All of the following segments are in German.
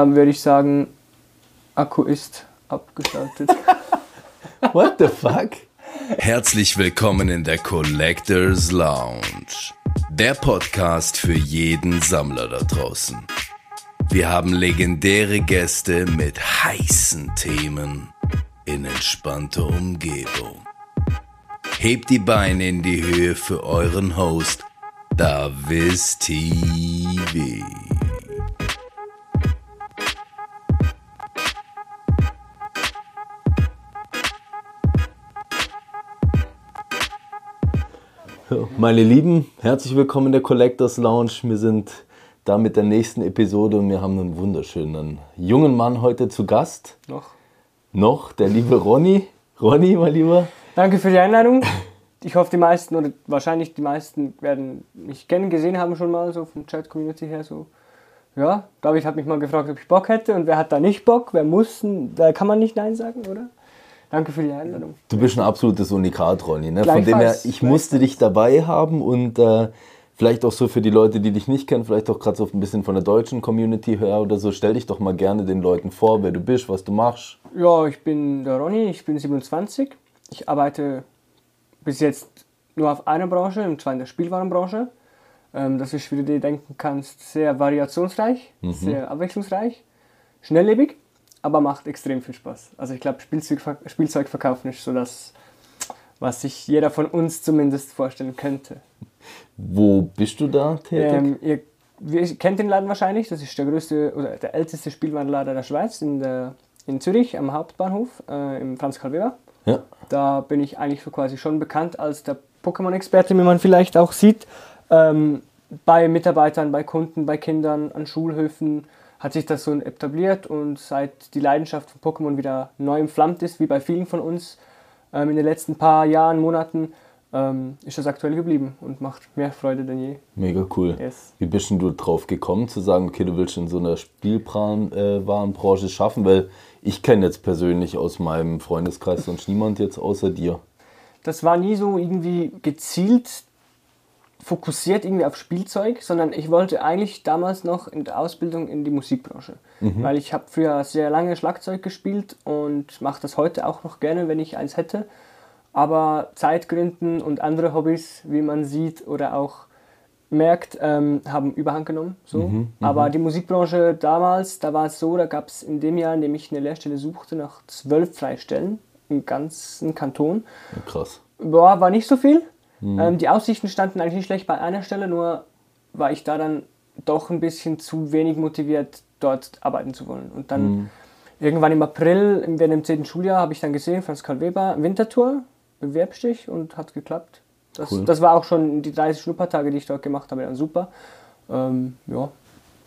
Dann würde ich sagen, Akku ist abgeschaltet. What the fuck? Herzlich willkommen in der Collectors Lounge. Der Podcast für jeden Sammler da draußen. Wir haben legendäre Gäste mit heißen Themen in entspannter Umgebung. Hebt die Beine in die Höhe für euren Host, Davis TV. Meine Lieben, herzlich willkommen in der Collectors Lounge. Wir sind da mit der nächsten Episode und wir haben einen wunderschönen jungen Mann heute zu Gast. Noch. Noch, der liebe Ronny. Ronny, mein Lieber. Danke für die Einladung. Ich hoffe, die meisten oder wahrscheinlich die meisten werden mich kennen, gesehen haben schon mal, so vom Chat-Community her. So. Ja, David hat mich mal gefragt, ob ich Bock hätte und wer hat da nicht Bock? Wer muss? Da kann man nicht Nein sagen, oder? Danke für die Einladung. Du bist ein absolutes Unikat, Ronny. Ne? Von dem her, ich musste dich dabei haben und äh, vielleicht auch so für die Leute, die dich nicht kennen, vielleicht auch gerade so ein bisschen von der deutschen Community her oder so. Stell dich doch mal gerne den Leuten vor, wer du bist, was du machst. Ja, ich bin der Ronny, ich bin 27. Ich arbeite bis jetzt nur auf einer Branche, und zwar in der Spielwarenbranche. Ähm, das ist, wie du dir denken kannst, sehr variationsreich, sehr abwechslungsreich, schnelllebig, aber macht extrem viel Spaß. Also ich glaube, Spielzeug, Spielzeug verkaufen ist so das, was sich jeder von uns zumindest vorstellen könnte. Wo bist du da tätig? Ähm, ihr, ihr kennt den Laden wahrscheinlich, das ist der größte oder der älteste Spielwarenladen der Schweiz in, der, in Zürich am Hauptbahnhof äh, im Franz Karl Weber. ja. Da bin ich eigentlich so quasi schon bekannt als der Pokémon-Experte, wie man vielleicht auch sieht. Ähm, bei Mitarbeitern, bei Kunden, bei Kindern, an Schulhöfen hat sich das so etabliert und seit die Leidenschaft von Pokémon wieder neu entflammt ist, wie bei vielen von uns ähm, in den letzten paar Jahren, Monaten, ähm, ist das aktuell geblieben und macht mehr Freude denn je. Mega cool. Yes. Wie bist denn du drauf gekommen, zu sagen, okay, du willst in so einer Spielwarenbranche schaffen? Weil ich kenne jetzt persönlich aus meinem Freundeskreis sonst niemand jetzt außer dir. das war nie so irgendwie gezielt fokussiert irgendwie auf Spielzeug, sondern ich wollte eigentlich damals noch in der Ausbildung in die Musikbranche. Weil ich habe früher sehr lange Schlagzeug gespielt und mache das heute auch noch gerne, wenn ich eins hätte. Aber Zeitgründen und andere Hobbys, wie man sieht oder auch merkt, ähm, haben Überhand genommen. So. Aber die Musikbranche damals, da war es so, da gab es in dem Jahr, in dem ich eine Lehrstelle suchte, noch zwölf Freistellen im ganzen Kanton. Ja, krass. Boah, war nicht so viel. Ähm, die Aussichten standen eigentlich nicht schlecht bei einer Stelle, nur war ich da dann doch ein bisschen zu wenig motiviert, dort arbeiten zu wollen. Und dann irgendwann im April, im- während dem 10. Schuljahr, habe ich dann gesehen, Franz Karl Weber, Wintertour, bewerbst dich und hat geklappt. Das, Cool. das war auch schon die 30 Schnuppertage, die ich dort gemacht habe, dann super. Ähm, ja,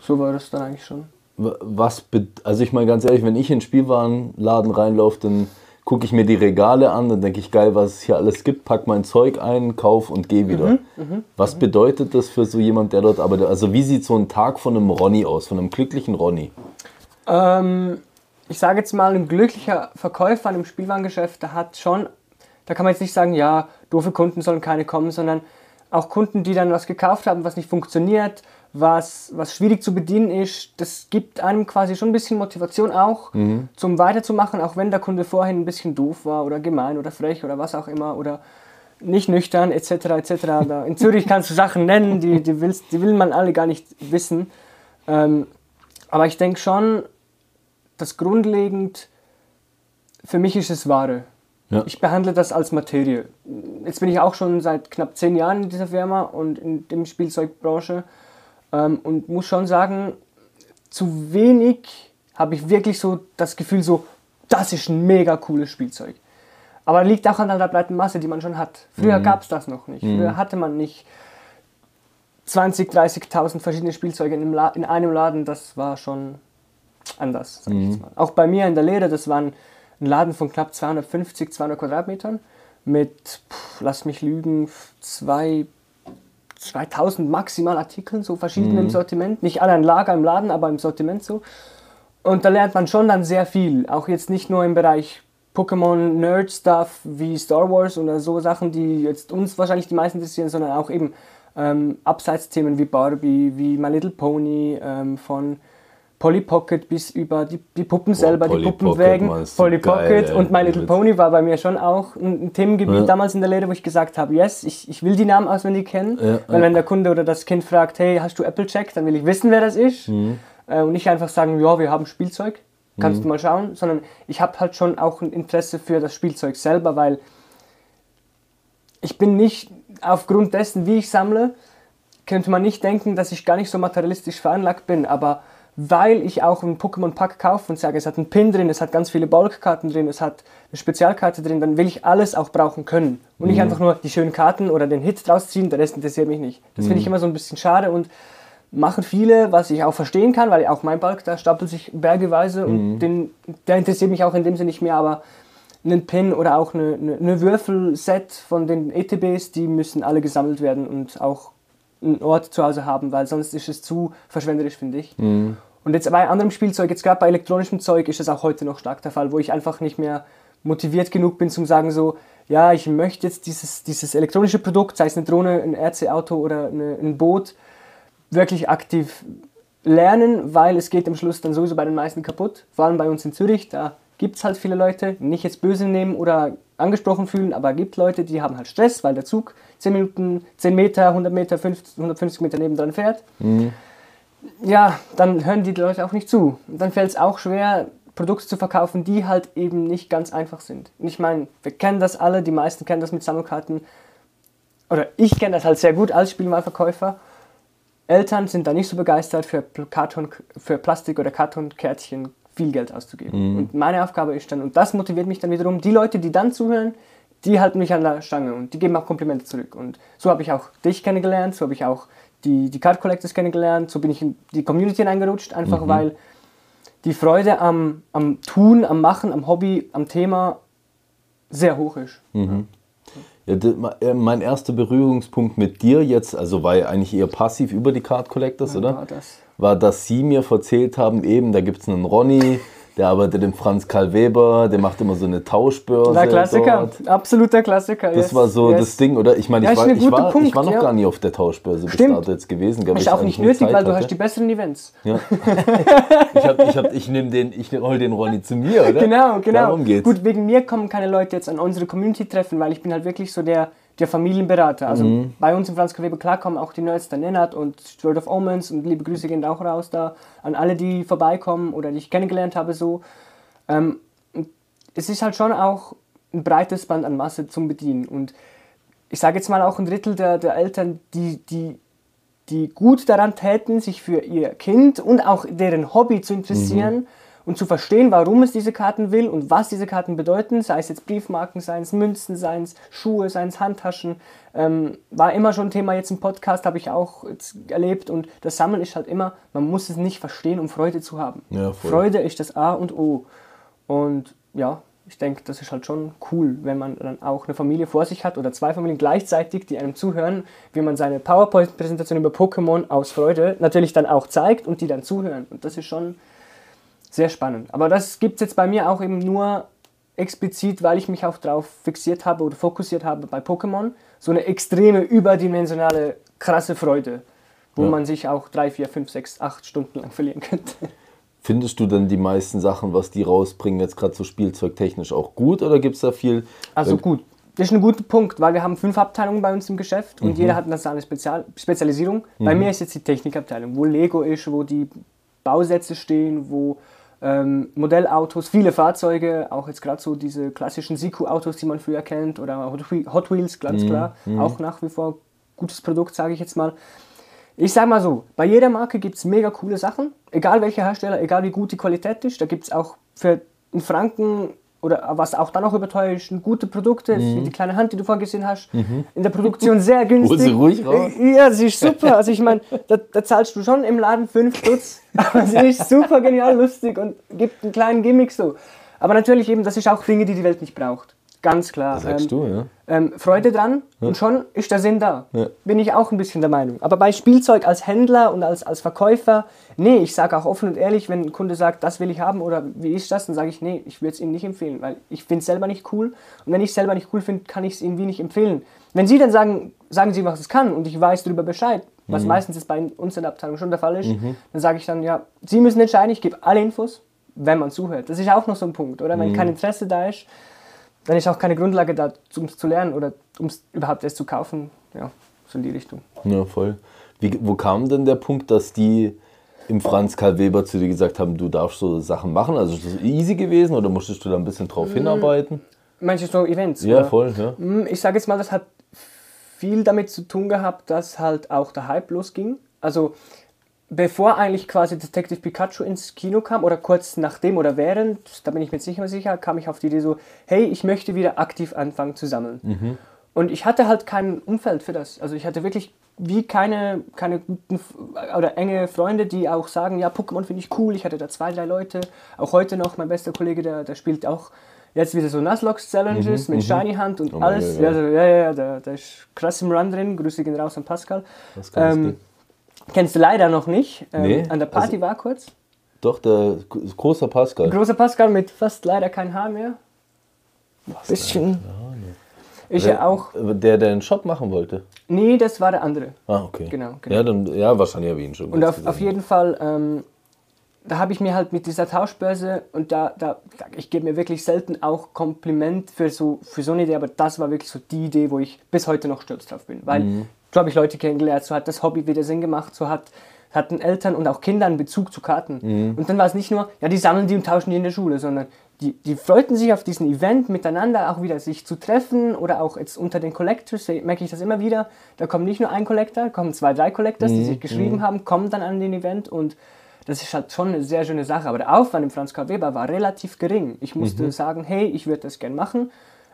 so war das dann eigentlich schon. Was, also ich meine ganz ehrlich, wenn ich in den Spielwarenladen reinlaufe, dann gucke ich mir die Regale an, dann denke ich, geil, was es hier alles gibt, pack mein Zeug ein, kauf und geh wieder. was bedeutet das für so jemand, der dort arbeitet? Also wie sieht so ein Tag von einem Ronny aus, von einem glücklichen Ronny? Ähm, ich sage jetzt mal, ein glücklicher Verkäufer an einem Spielwarengeschäft, der hat schon, da kann man jetzt nicht sagen, ja, doofe Kunden sollen keine kommen, sondern auch Kunden, die dann was gekauft haben, was nicht funktioniert, was, was schwierig zu bedienen ist, das gibt einem quasi schon ein bisschen Motivation auch, zum weiterzumachen, auch wenn der Kunde vorhin ein bisschen doof war oder gemein oder frech oder was auch immer oder nicht nüchtern etc. etc. Da in Zürich kannst du Sachen nennen, die, die, willst, die will man alle gar nicht wissen. Ähm, aber ich denke schon, dass grundlegend für mich ist es Ware. Ja. Ich behandle das als Materie. Jetzt bin ich auch schon seit knapp zehn Jahren in dieser Firma und in der Spielzeugbranche ähm, und muss schon sagen, zu wenig habe ich wirklich so das Gefühl, so, das ist ein mega cooles Spielzeug. Aber liegt auch an der breiten Masse, die man schon hat. Früher gab es das noch nicht. Früher hatte man nicht 20, 30.000 verschiedene Spielzeuge in in einem Laden. Das war schon anders, sag ich jetzt mal. Auch bei mir in der Lehre, das war ein, ein Laden von knapp 250, 200 Quadratmetern mit, pff, lass mich lügen, zwei, 2000 maximal Artikeln, so verschiedene im Sortiment. Nicht alle ein Lager im Laden, aber im Sortiment so. Und da lernt man schon dann sehr viel. Auch jetzt nicht nur im Bereich Pokémon-Nerd-Stuff wie Star Wars oder so Sachen, die jetzt uns wahrscheinlich die meisten interessieren, sondern auch eben ähm, Abseitsthemen wie Barbie, wie My Little Pony, ähm, von Polly Pocket bis über die, die Puppen selber, Polly die Puppenwägen. Polly Pocket und My Little. Pony war bei mir schon auch ein, Themengebiet Ja. damals in der Lehre, wo ich gesagt habe, yes, ich, ich will die Namen auswendig kennen. Ja, weil wenn der Kunde oder das Kind fragt, hey, hast du Applejack, dann will ich wissen, wer das ist. Mhm. Äh, und nicht einfach sagen, ja, wir haben Spielzeug, kannst Mhm. du mal schauen, sondern ich habe halt schon auch ein Interesse für das Spielzeug selber, weil ich bin nicht aufgrund dessen, wie ich sammle, könnte man nicht denken, dass ich gar nicht so materialistisch veranlagt bin, aber weil ich auch einen Pokémon-Pack kaufe und sage, es hat einen Pin drin, es hat ganz viele Bulk-Karten drin, es hat eine Spezialkarte drin, dann will ich alles auch brauchen können. Und nicht einfach nur die schönen Karten oder den Hit draus ziehen, der Rest interessiert mich nicht. Das finde ich immer so ein bisschen schade und machen viele, was ich auch verstehen kann, weil auch mein Bulk, da stapelt sich bergeweise und den, der interessiert mich auch in dem Sinne nicht mehr, aber einen Pin oder auch eine, eine, eine Würfelset von den ETBs, die müssen alle gesammelt werden und auch einen Ort zu Hause haben, weil sonst ist es zu verschwenderisch, finde ich. Und jetzt bei anderem Spielzeug, jetzt gerade bei elektronischem Zeug, ist das auch heute noch stark der Fall, wo ich einfach nicht mehr motiviert genug bin zum sagen so, ja, ich möchte jetzt dieses, dieses elektronische Produkt, sei es eine Drohne, ein RC-Auto oder eine, ein Boot, wirklich aktiv lernen, weil es geht am Schluss dann sowieso bei den meisten kaputt. Vor allem bei uns in Zürich, da gibt es halt viele Leute, nicht jetzt böse nehmen oder angesprochen fühlen, aber gibt Leute, die haben halt Stress, weil der Zug 10 Minuten, 10 Meter, 100 Meter, 50, 150 Meter nebendran fährt. Ja, dann hören die Leute auch nicht zu. Und dann fällt es auch schwer, Produkte zu verkaufen, die halt eben nicht ganz einfach sind. Und ich meine, wir kennen das alle, die meisten kennen das mit Sammelkarten. Oder ich kenne das halt sehr gut als Spielwarenverkäufer. Eltern sind da nicht so begeistert, für, Karton, für Plastik- oder Kartonkärtchen viel Geld auszugeben. Und meine Aufgabe ist dann, und das motiviert mich dann wiederum, die Leute, die dann zuhören, die halten mich an der Stange und die geben auch Komplimente zurück. Und so habe ich auch dich kennengelernt, so habe ich auch die, die Card Collectors kennengelernt, so bin ich in die Community reingerutscht, einfach weil die Freude am, am Tun, am Machen, am Hobby, am Thema sehr hoch ist. Ja, d- ma- äh, mein erster Berührungspunkt mit dir jetzt, also war ja eigentlich eher passiv über die Card Collectors, oder? war das. War, dass sie mir erzählt haben, eben, da gibt es einen Ronny, der arbeitet im Franz Karl Weber, der macht immer so eine Tauschbörse. Der Klassiker, Dort. absoluter Klassiker. Das yes, war so yes. das Ding, oder? Ich meine, ich, war, ich, war, ich Punkt, war noch ja. gar nie auf der Tauschbörse bis Stimmt. dato jetzt gewesen. Ist ich auch nicht nötig, weil du hast die besseren Events. Ja. ich hab, ich, hab, ich nehme den, ich hol den Ronny zu mir, oder? Genau, genau. Darum geht's. Gut, wegen mir kommen keine Leute jetzt an unsere Community-Treffen, weil ich bin halt wirklich so der, der Familienberater. Also Mhm. bei uns im Franz Weber, klar kommen auch die Nerds, der Nennert und World of Omens und liebe Grüße gehen auch raus da an alle, die vorbeikommen oder die ich kennengelernt habe so. Ähm, es ist halt schon auch ein breites Band an Masse zum Bedienen und ich sage jetzt mal auch ein Drittel der, der Eltern, die, die, die gut daran täten, sich für ihr Kind und auch deren Hobby zu interessieren und zu verstehen, warum es diese Karten will und was diese Karten bedeuten, sei es jetzt Briefmarken, seien es Münzen, seien es Schuhe, seien es Handtaschen, ähm, war immer schon Thema jetzt im Podcast, habe ich auch erlebt und das Sammeln ist halt immer, man muss es nicht verstehen, um Freude zu haben. Ja. Freude ist das A und O und ja, ich denke, das ist halt schon cool, wenn man dann auch eine Familie vor sich hat oder zwei Familien gleichzeitig, die einem zuhören, wie man seine PowerPoint-Präsentation über Pokémon aus Freude natürlich dann auch zeigt und die dann zuhören. Und das ist schon sehr spannend. Aber das gibt es jetzt bei mir auch eben nur explizit, weil ich mich auch darauf fixiert habe oder fokussiert habe bei Pokémon. So eine extreme, überdimensionale, krasse Freude, wo Ja. man sich auch drei, vier, fünf, sechs, acht Stunden lang verlieren könnte. Findest du denn die meisten Sachen, was die rausbringen, jetzt gerade so spielzeugtechnisch auch gut oder gibt es da viel? Also gut. Das ist ein guter Punkt, weil wir haben fünf Abteilungen bei uns im Geschäft und jeder hat dann seine Spezial Spezialisierung. Bei mir ist jetzt die Technikabteilung, wo Lego ist, wo die Bausätze stehen, wo ähm, Modellautos, viele Fahrzeuge, auch jetzt gerade so diese klassischen Siku-Autos, die man früher kennt, oder Hot Whe- Hot Wheels, ganz klar, auch nach wie vor gutes Produkt, sage ich jetzt mal. Ich sag mal so, bei jeder Marke gibt es mega coole Sachen, egal welcher Hersteller, egal wie gut die Qualität ist. Da gibt es auch für einen Franken oder was auch dann noch ist, gute Produkte, wie die kleine Hand, die du vorhin gesehen hast, in der Produktion sehr günstig. sie ruhig raus. Ja, sie ist super. Also ich meine, da, da zahlst du schon im Laden 5 Stutz, aber sie ist super genial lustig und gibt einen kleinen Gimmick so. Aber natürlich eben, das ist auch Dinge, die die Welt nicht braucht. Ganz klar. Sagst Ähm, du, ja? ähm, Freude dran und schon ist der Sinn da. Ja. Bin ich auch ein bisschen der Meinung. Aber bei Spielzeug als Händler und als, als Verkäufer, nee, ich sage auch offen und ehrlich, wenn ein Kunde sagt, das will ich haben oder wie ist das, dann sage ich, nee, ich würde es ihm nicht empfehlen, weil ich finde es selber nicht cool. Und wenn ich es selber nicht cool finde, kann ich es ihm wie nicht empfehlen. Wenn Sie dann sagen, sagen Sie, was es kann und ich weiß darüber Bescheid, was meistens ist bei uns in der Abteilung schon der Fall ist, dann sage ich dann, ja, Sie müssen entscheiden, ich gebe alle Infos, wenn man zuhört. Das ist auch noch so ein Punkt, oder? Wenn kein Interesse da ist, dann ist auch keine Grundlage da, um es zu lernen oder um es überhaupt erst zu kaufen. Ja, so in die Richtung. Ja, voll. Wie, wo kam denn der Punkt, dass die im Franz Karl Weber zu dir gesagt haben, du darfst so Sachen machen? Also ist das easy gewesen oder musstest du da ein bisschen drauf hinarbeiten? Manche so Events. Ja, oder? voll, ja. Hm, Ich sage jetzt mal, das hat viel damit zu tun gehabt, dass halt auch der Hype losging. Also bevor eigentlich quasi Detective Pikachu ins Kino kam oder kurz nachdem oder während, da bin ich mir jetzt nicht mehr sicher, kam ich auf die Idee so, hey, ich möchte wieder aktiv anfangen zu sammeln. Und ich hatte halt kein Umfeld für das. Also ich hatte wirklich wie keine, keine guten oder enge Freunde, die auch sagen, ja, Pokémon finde ich cool. Ich hatte da zwei, drei Leute. Auch heute noch, mein bester Kollege, der, der spielt auch jetzt wieder so Nuzlocke Challenges mit Shiny Hand und Oh alles. Ja, ja. also, ja, ja, ja, der, der ist krass im Run drin. Grüße gehen raus an Pascal. Das kann Ähm. Kennst du leider noch nicht. Ähm, Nee, an der Party also- war kurz. Doch, der großer Pascal. Großer Pascal mit fast leider kein Haar mehr. Bisschen. Ich ja auch. Der, der einen Shop machen wollte. Nee, das war der andere. Ah, okay. Genau, genau. Ja, dann, ja wahrscheinlich habe ich ihn schon. Und auf, auf jeden Fall, ähm, da habe ich mir halt mit dieser Tauschbörse und da, da ich gebe mir wirklich selten auch Kompliment für so, für so eine Idee, aber das war wirklich so die Idee, wo ich bis heute noch stolz drauf bin. Weil, Mhm. Habe ich Leute kennengelernt, so hat das Hobby wieder Sinn gemacht, so hat, hatten Eltern und auch Kinder einen Bezug zu Karten. Mhm. Und dann war es nicht nur, ja, die sammeln die und tauschen die in der Schule, sondern die, die freuten sich auf diesen Event miteinander auch wieder sich zu treffen oder auch jetzt unter den Collectors merke ich das immer wieder. Da kommt nicht nur ein Collector, kommen zwei, drei Collectors, die sich geschrieben haben, kommen dann an den Event und das ist halt schon eine sehr schöne Sache. Aber der Aufwand im Franz Karl Weber war relativ gering. Ich musste sagen, hey, ich würde das gern machen.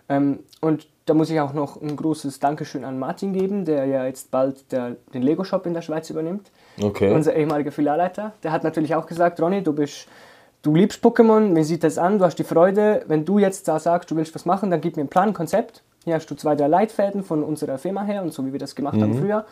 Ähm, und da muss ich auch noch ein großes Dankeschön an Martin geben, der ja jetzt bald der, den Lego-Shop in der Schweiz übernimmt Okay. unser ehemaliger Filialleiter, der hat natürlich auch gesagt, Ronny, du bist, du liebst Pokémon, mir sieht das an, du hast die Freude, wenn du jetzt da sagst, du willst was machen, dann gib mir einen Plan, ein Konzept. Hier hast du zwei, drei Leitfäden von unserer Firma her und so wie wir das gemacht haben früher.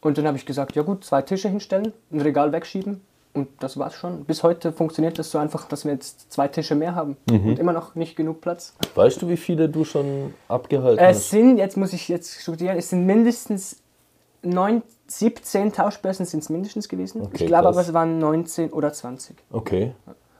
Und dann habe ich gesagt, ja gut, zwei Tische hinstellen, ein Regal wegschieben und das war's schon. Bis heute funktioniert das so einfach, dass wir jetzt zwei Tische mehr haben und immer noch nicht genug Platz. Weißt du, wie viele du schon abgehalten Es hast? sind, jetzt muss ich jetzt studieren, es sind mindestens 9, 17 Tauschbörsen sind es mindestens gewesen. Okay, ich glaube aber, es waren 19 oder 20. Okay.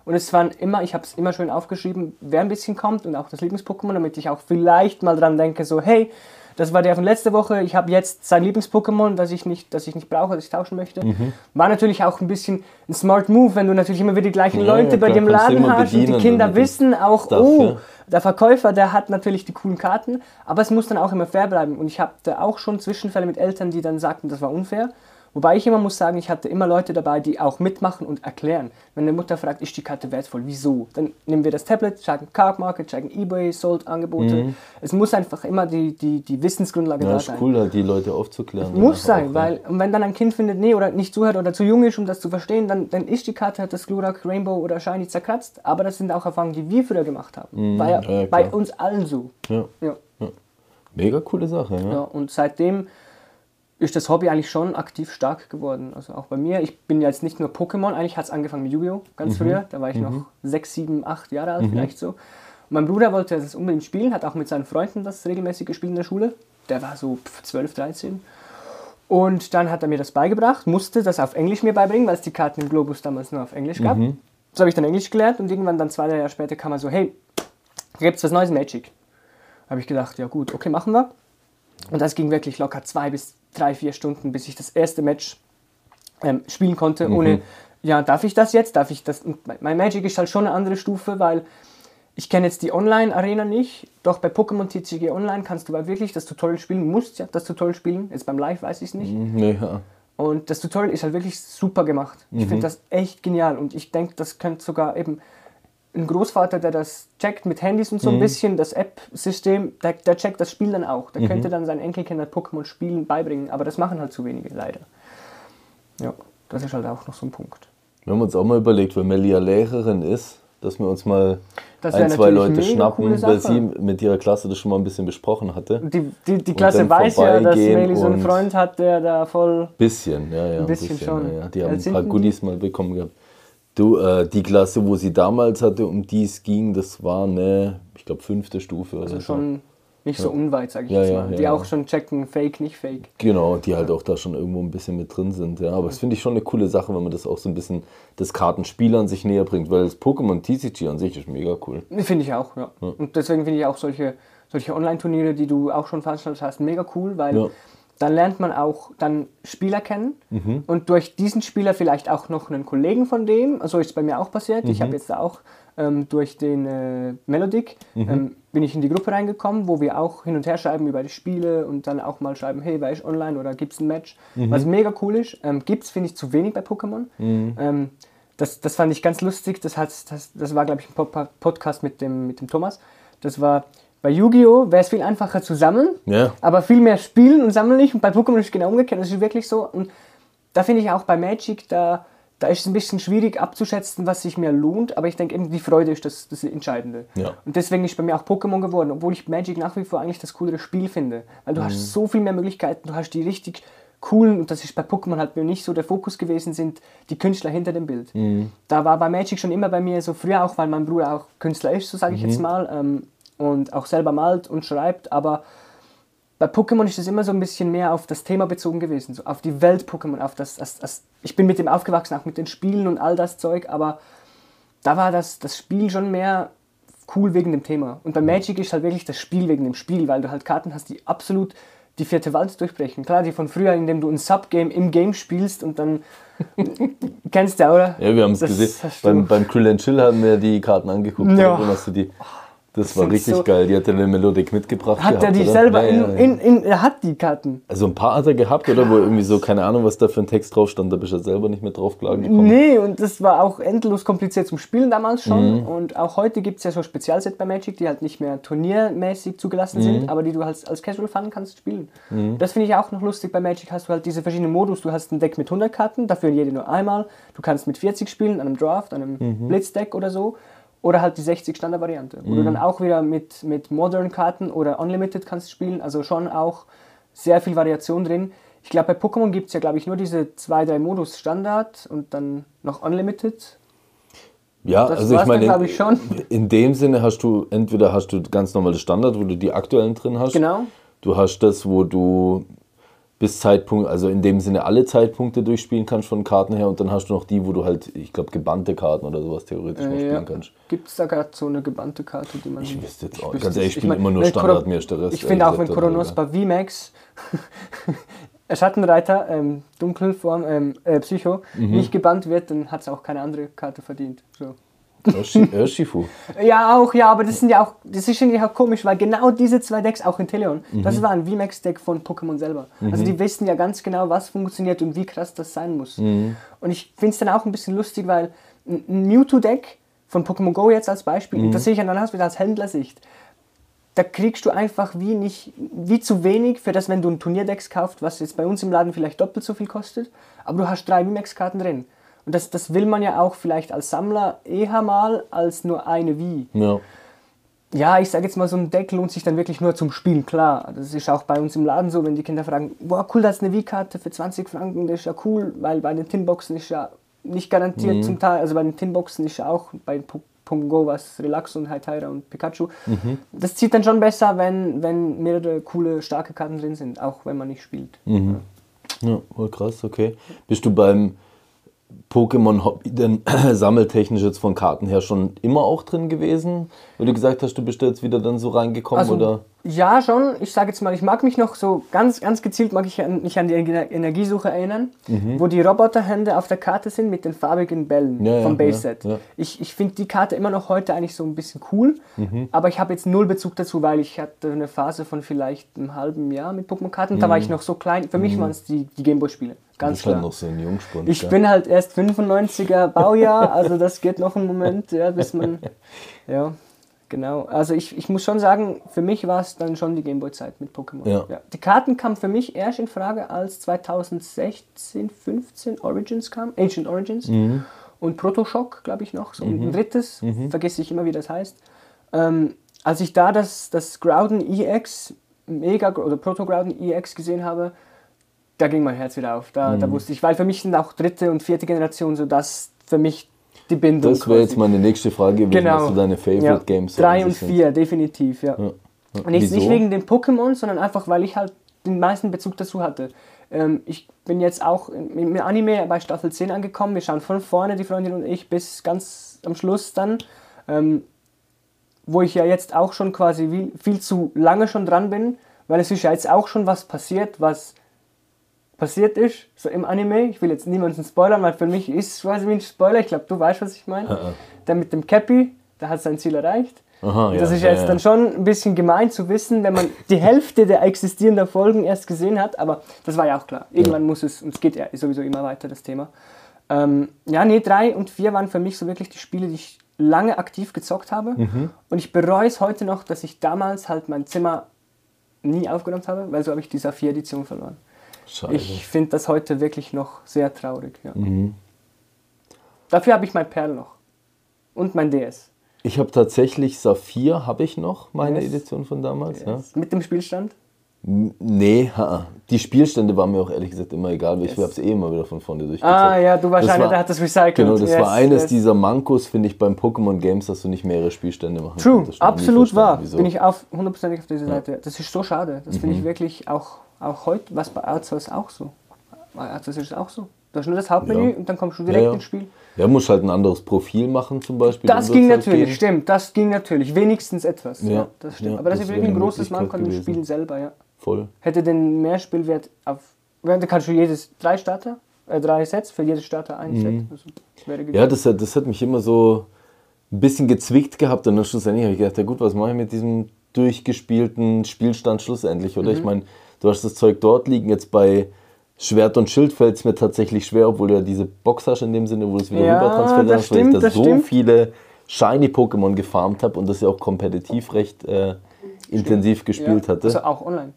Und es waren immer, ich habe es immer schön aufgeschrieben, wer ein bisschen kommt und auch das Lieblings-Pokémon, damit ich auch vielleicht mal dran denke, so hey, das war der von letzter Woche, ich habe jetzt sein Lieblings-Pokémon, das ich nicht, das ich nicht brauche, das ich tauschen möchte. Mhm. War natürlich auch ein bisschen ein smart Move, wenn du natürlich immer wieder die gleichen Ja, Leute ja, bei du Laden hast und die Kinder dem wissen auch, Stuff, oh, ja. der Verkäufer, der hat natürlich die coolen Karten, aber es muss dann auch immer fair bleiben. Und ich hatte auch schon Zwischenfälle mit Eltern, die dann sagten, das war unfair. Wobei ich immer muss sagen, ich hatte immer Leute dabei, die auch mitmachen und erklären. Wenn eine Mutter fragt, ist die Karte wertvoll? Wieso? Dann nehmen wir das Tablet, checken Card Market, checken Ebay, Sold Angebote. Es muss einfach immer die, die, die Wissensgrundlage Mhm. Ja, da ist sein. cool, halt die Leute aufzuklären. Muss sein, weil und wenn dann ein Kind findet, nee, oder nicht zuhört oder zu jung ist, um das zu verstehen, dann, dann ist die Karte halt das Glurak, Rainbow oder Shiny zerkratzt. Aber das sind auch Erfahrungen, die wir früher gemacht haben. War ja, Mhm. ja, bei uns allen so. Ja. Ja. Mega coole Sache, ja. Ja, und seitdem ist das Hobby eigentlich schon aktiv stark geworden. Also auch bei mir. Ich bin jetzt nicht nur Pokémon, eigentlich hat es angefangen mit Yu-Gi-Oh! ganz früher. Da war ich noch sechs, sieben, acht Jahre alt vielleicht so. Und mein Bruder wollte das unbedingt spielen, hat auch mit seinen Freunden das regelmäßig gespielt in der Schule. Der war so pf, 12, 13. Und dann hat er mir das beigebracht, musste das auf Englisch mir beibringen, weil es die Karten im Globus damals nur auf Englisch gab. So habe ich dann Englisch gelernt und irgendwann dann zwei, drei Jahre später kam er so, hey, gibt es was Neues in Magic? Habe ich gedacht, ja gut, okay, machen wir. Und das ging wirklich locker zwei bis drei, vier Stunden, bis ich das erste Match ähm, spielen konnte, ohne, ja, darf ich das jetzt? Darf ich das? Und mein- Magic ist halt schon eine andere Stufe, weil ich kenne jetzt die Online-Arena nicht, doch bei Pokémon TCG Online kannst du aber wirklich das Tutorial spielen, musst ja das Tutorial spielen, jetzt beim Live weiß ich es nicht. Nee, ja. Und das Tutorial ist halt wirklich super gemacht. Ich finde das echt genial und ich denke, das könnte sogar eben ein Großvater, der das checkt mit Handys und so ein bisschen, das App-System, der, der checkt das Spiel dann auch. Der könnte dann seinen Enkelkindern Pokémon spielen beibringen, aber das machen halt zu wenige, leider. Ja, das ist halt auch noch so ein Punkt. Wir haben uns auch mal überlegt, wenn Melia Lehrerin ist, dass wir uns mal Das ein, zwei Leute schnappen, weil sie mit ihrer Klasse das schon mal ein bisschen besprochen hatte. Die, die, die Klasse weiß ja, dass Meli so einen und- Freund hat, der da voll. Bisschen, ja, ja. Ein bisschen schon. Ja, ja. Die haben ein paar? Goodies mal bekommen gehabt. Du, äh, die Klasse, wo sie damals hatte, um die es ging, das war eine, ich glaube, fünfte Stufe oder Also so. schon. nicht so unweit, sage ich Ja, jetzt mal. ja, die ja. auch schon checken, fake, nicht fake. Genau, die halt auch da schon irgendwo ein bisschen mit drin sind. Ja, aber das finde ich schon eine coole Sache, wenn man das auch so ein bisschen das Kartenspiel an sich näher bringt, weil das Pokémon TCG an sich ist mega cool. Finde ich auch, ja. Und deswegen finde ich auch solche, solche Online-Turniere, die du auch schon veranstaltet hast, mega cool, weil. Dann lernt man auch dann Spieler kennen und durch diesen Spieler vielleicht auch noch einen Kollegen von dem. So ist es bei mir auch passiert. Ich habe jetzt da auch ähm, durch den äh, Melodic ähm, bin ich in die Gruppe reingekommen, wo wir auch hin und her schreiben über die Spiele und dann auch mal schreiben, hey, wer ist online oder gibt es ein Match? Was mega cool ist. Ähm, gibt es, finde ich, zu wenig bei Pokémon. Ähm, das, das fand ich ganz lustig. Das, hat, das, das war, glaube ich, ein Pod- Podcast mit dem, mit dem Thomas. Das war bei Yu-Gi-Oh! wäre es viel einfacher zu sammeln, Ja. aber viel mehr spielen und sammeln nicht. Und bei Pokémon ist es genau umgekehrt. Das ist wirklich so. Und da finde ich auch bei Magic, da, da ist es ein bisschen schwierig abzuschätzen, was sich mir lohnt. Aber ich denke eben, die Freude ist das, das Entscheidende. Ja. Und deswegen ist bei mir auch Pokémon geworden, obwohl ich Magic nach wie vor eigentlich das coolere Spiel finde. Weil du hast so viel mehr Möglichkeiten, du hast die richtig coolen, und das ist bei Pokémon halt mir nicht so der Fokus gewesen, sind die Künstler hinter dem Bild. Da war bei Magic schon immer bei mir so früher auch, weil mein Bruder auch Künstler ist, so sage ich jetzt mal, ähm, und auch selber malt und schreibt, aber bei Pokémon ist es immer so ein bisschen mehr auf das Thema bezogen gewesen, so auf die Welt Pokémon, auf das, das, das, ich bin mit dem aufgewachsen, auch mit den Spielen und all das Zeug, aber da war das, das Spiel schon mehr cool wegen dem Thema. Und bei Magic ist halt wirklich das Spiel wegen dem Spiel, weil du halt Karten hast, die absolut die vierte Wand durchbrechen. Klar, die von früher, indem du ein Subgame im Game spielst und dann kennst du, oder? Ja, wir haben es gesehen. Beim, beim Krill and Chill haben wir die Karten angeguckt. Ja. oder? Hast du die, das war richtig so- geil. Die hat eine Melodik mitgebracht. Hat er gehabt, die oder? selber Ja, in, ja, ja. in, in, er hat die Karten. Also ein paar hat er gehabt, oder? Wo irgendwie so, keine Ahnung, was da für ein Text drauf stand, da bist du ja selber nicht mehr drauf klar gekommen. Nee, und das war auch endlos kompliziert zum Spielen damals schon. Mhm. Und auch heute gibt es ja so Spezialset bei Magic, die halt nicht mehr turniermäßig zugelassen Mhm. sind, aber die du halt als Casual Fun kannst spielen. Das finde ich auch noch lustig bei Magic. Hast du halt diese verschiedenen Modus. Du hast ein Deck mit 100 Karten, dafür jede nur einmal. Du kannst mit 40 spielen, an einem Draft, an einem Mhm. Blitzdeck oder so. Oder halt die 60 Standard-Variante, wo du dann auch wieder mit, mit Modern-Karten oder Unlimited kannst spielen. Also schon auch sehr viel Variation drin. Ich glaube, bei Pokémon gibt es ja, glaube ich, nur diese zwei, drei Modus Standard und dann noch Unlimited. Ja, Das also ich dann, meine, glaub ich, schon. in dem Sinne hast du, entweder hast du ganz normales Standard, wo du die aktuellen drin hast. Genau. Du hast das, wo du bis Zeitpunkt, also in dem Sinne alle Zeitpunkte durchspielen kannst von Karten her und dann hast du noch die, wo du halt, ich glaube, gebannte Karten oder sowas theoretisch noch spielen kannst. Gibt es da gerade so eine gebannte Karte, die man. Ich wüsste jetzt auch, ganz ehrlich, ich spiele mein, immer nur Standard, mir ist der Rest Ich finde auch, wenn gesagt Koronospa VMAX, Schattenreiter, ähm, Dunkelform, ähm, äh, Psycho, Mhm. nicht gebannt wird, dann hat es auch keine andere Karte verdient. So. Urshifu. Ja, auch, ja, aber das sind ja auch, das ist irgendwie auch komisch, weil genau diese zwei Decks, auch in Teleon, Mhm. das war ein VMAX-Deck von Pokémon selber. Also die wissen ja ganz genau, was funktioniert und wie krass das sein muss. Mhm. Und ich finde es dann auch ein bisschen lustig, weil ein Mewtwo-Deck von Pokémon Go jetzt als Beispiel, Mhm. das sehe ich dann aus wieder als Händlersicht, da kriegst du einfach wie nicht, wie zu wenig für das, wenn du ein Turnierdeck kaufst, was jetzt bei uns im Laden vielleicht doppelt so viel kostet, aber du hast drei VMAX-Karten drin. Und das, das will man ja auch vielleicht als Sammler eher mal als nur eine Wii. Ja. Ja, ich sage jetzt mal, so ein Deck lohnt sich dann wirklich nur zum Spielen, klar. Das ist auch bei uns im Laden so, wenn die Kinder fragen, boah, cool, das ist eine Wii-Karte für 20 Franken, das ist ja cool, weil bei den Tinboxen ist ja nicht garantiert zum Teil, also bei den Tinboxen ist ja auch bei Po- Pokémon Go was Relax und Hytera und Pikachu. Das zieht dann schon besser, wenn, wenn mehrere coole, starke Karten drin sind, auch wenn man nicht spielt. Ja, voll krass, okay. Bist du beim Pokémon-Hobby denn sammeltechnisch jetzt von Karten her schon immer auch drin gewesen? Weil du gesagt hast, du bist da jetzt wieder dann so reingekommen Also, oder? Ja, schon. Ich sage jetzt mal, ich mag mich noch so ganz, ganz gezielt mag ich an, mich an die Ener- Energiesuche erinnern, wo die Roboterhände auf der Karte sind mit den farbigen Bällen Mhm. Ja, vom ja, Base-Set. ja. Ich, ich finde die Karte immer noch heute eigentlich so ein bisschen cool, Mhm. aber ich habe jetzt null Bezug dazu, weil ich hatte eine Phase von vielleicht einem halben Jahr mit Pokémon-Karten. Da war ich noch so klein. Für mich waren es die, die Gameboy-Spiele. Mhm. Ganz halt klar. noch so ein Jungspund. Ich bin halt erst 95er Baujahr, also das geht noch einen Moment, ja, bis man. Ja, genau. Also ich, ich muss schon sagen, für mich war es dann schon die Gameboy-Zeit mit Pokémon. Ja. Die Karten kamen für mich erst in Frage, als 2016, 15 Origins kam, Ancient Origins Mhm. und Protoshock, glaube ich noch, so ein drittes, vergesse ich immer, wie das heißt. Ähm, als ich da das, das Groudon EX, Mega oder Proto Groudon EX gesehen habe, da ging mein Herz wieder auf. Da, Mhm. da wusste ich, weil für mich sind auch dritte und vierte Generation so das für mich die Bindung. Das wäre jetzt meine nächste Frage gewesen, genau. was so deine Favorite ja. Games Drei und sich sind. vier, definitiv, ja. Ja. Und nicht, Wieso? nicht wegen den Pokémon, sondern einfach, weil ich halt den meisten Bezug dazu hatte. Ähm, ich bin jetzt auch im im Anime bei Staffel 10 angekommen. Wir schauen von vorne, die Freundin und ich, bis ganz am Schluss dann. Ähm, wo ich ja jetzt auch schon quasi viel zu lange schon dran bin, weil es ist ja jetzt auch schon was passiert, was passiert ist, so im Anime. Ich will jetzt niemanden spoilern, weil für mich ist es quasi wie ein Spoiler. Ich glaube, du weißt, was ich meine. Der mit dem Cappy, der hat sein Ziel erreicht. Aha, ja, das ist ja, jetzt dann schon ein bisschen gemein zu wissen, wenn man die Hälfte der existierenden Folgen erst gesehen hat, aber das war ja auch klar. Irgendwann muss es, und es geht ja sowieso immer weiter, das Thema. Ähm, ja, nee, drei und vier waren für mich so wirklich die Spiele, die ich lange aktiv gezockt habe. Mhm. Und ich bereue es heute noch, dass ich damals halt mein Zimmer nie aufgeräumt habe, weil so habe ich die Saphir-Edition verloren. Scheiße. Ich finde das heute wirklich noch sehr traurig. Ja. Mhm. Dafür habe ich mein Perl noch. Und mein DS. Ich habe tatsächlich Saphir, habe ich noch, meine Yes. Edition von damals. Ja. Mit dem Spielstand. Nee, ha, die Spielstände waren mir auch ehrlich gesagt immer egal, weil ich Yes. habe es eh immer wieder von vorne durchgezogen. Ah ja, du warst war- der hat das recycelt. Genau, das Yes, war eines yes. dieser Mankos, finde ich, beim Pokémon Games, dass du nicht mehrere Spielstände machen True, ich absolut wahr. wieso. Bin ich auf hundertprozentig auf dieser Seite. Das ist so schade. Das Mhm. finde ich wirklich auch, auch heute, was bei Arceus auch so. Bei Arceus ist es auch so. Du hast nur das Hauptmenü Ja. und dann kommst du direkt Ja, ja. ins Spiel. Ja, musst halt ein anderes Profil machen zum Beispiel. Das ging halt natürlich, gehen. stimmt, das ging natürlich. Wenigstens etwas. Ja, das stimmt. Aber das, das ist wirklich ein großes Manko an dem. Spiel selber, ja. Voll. Hätte den Mehrspielwert auf. Da kannst du jedes drei Starter, äh, drei Sets, für jedes Starter ein Set. Also, Mhm. Ja, das hat, das hat mich immer so ein bisschen gezwickt gehabt und dann schlussendlich habe ich gedacht, ja gut, was mache ich mit diesem durchgespielten Spielstand schlussendlich, oder? Mhm. Ich meine, du hast das Zeug dort liegen, jetzt bei Schwert und Schild fällt es mir tatsächlich schwer, obwohl du ja diese Box hast in dem Sinne, wo du es wieder Ja, rüber transferieren das kannst, weil stimmt, ich da so stimmt. viele Shiny-Pokémon gefarmt habe und das ja auch kompetitiv recht äh, intensiv gespielt ja. hatte. Also auch online.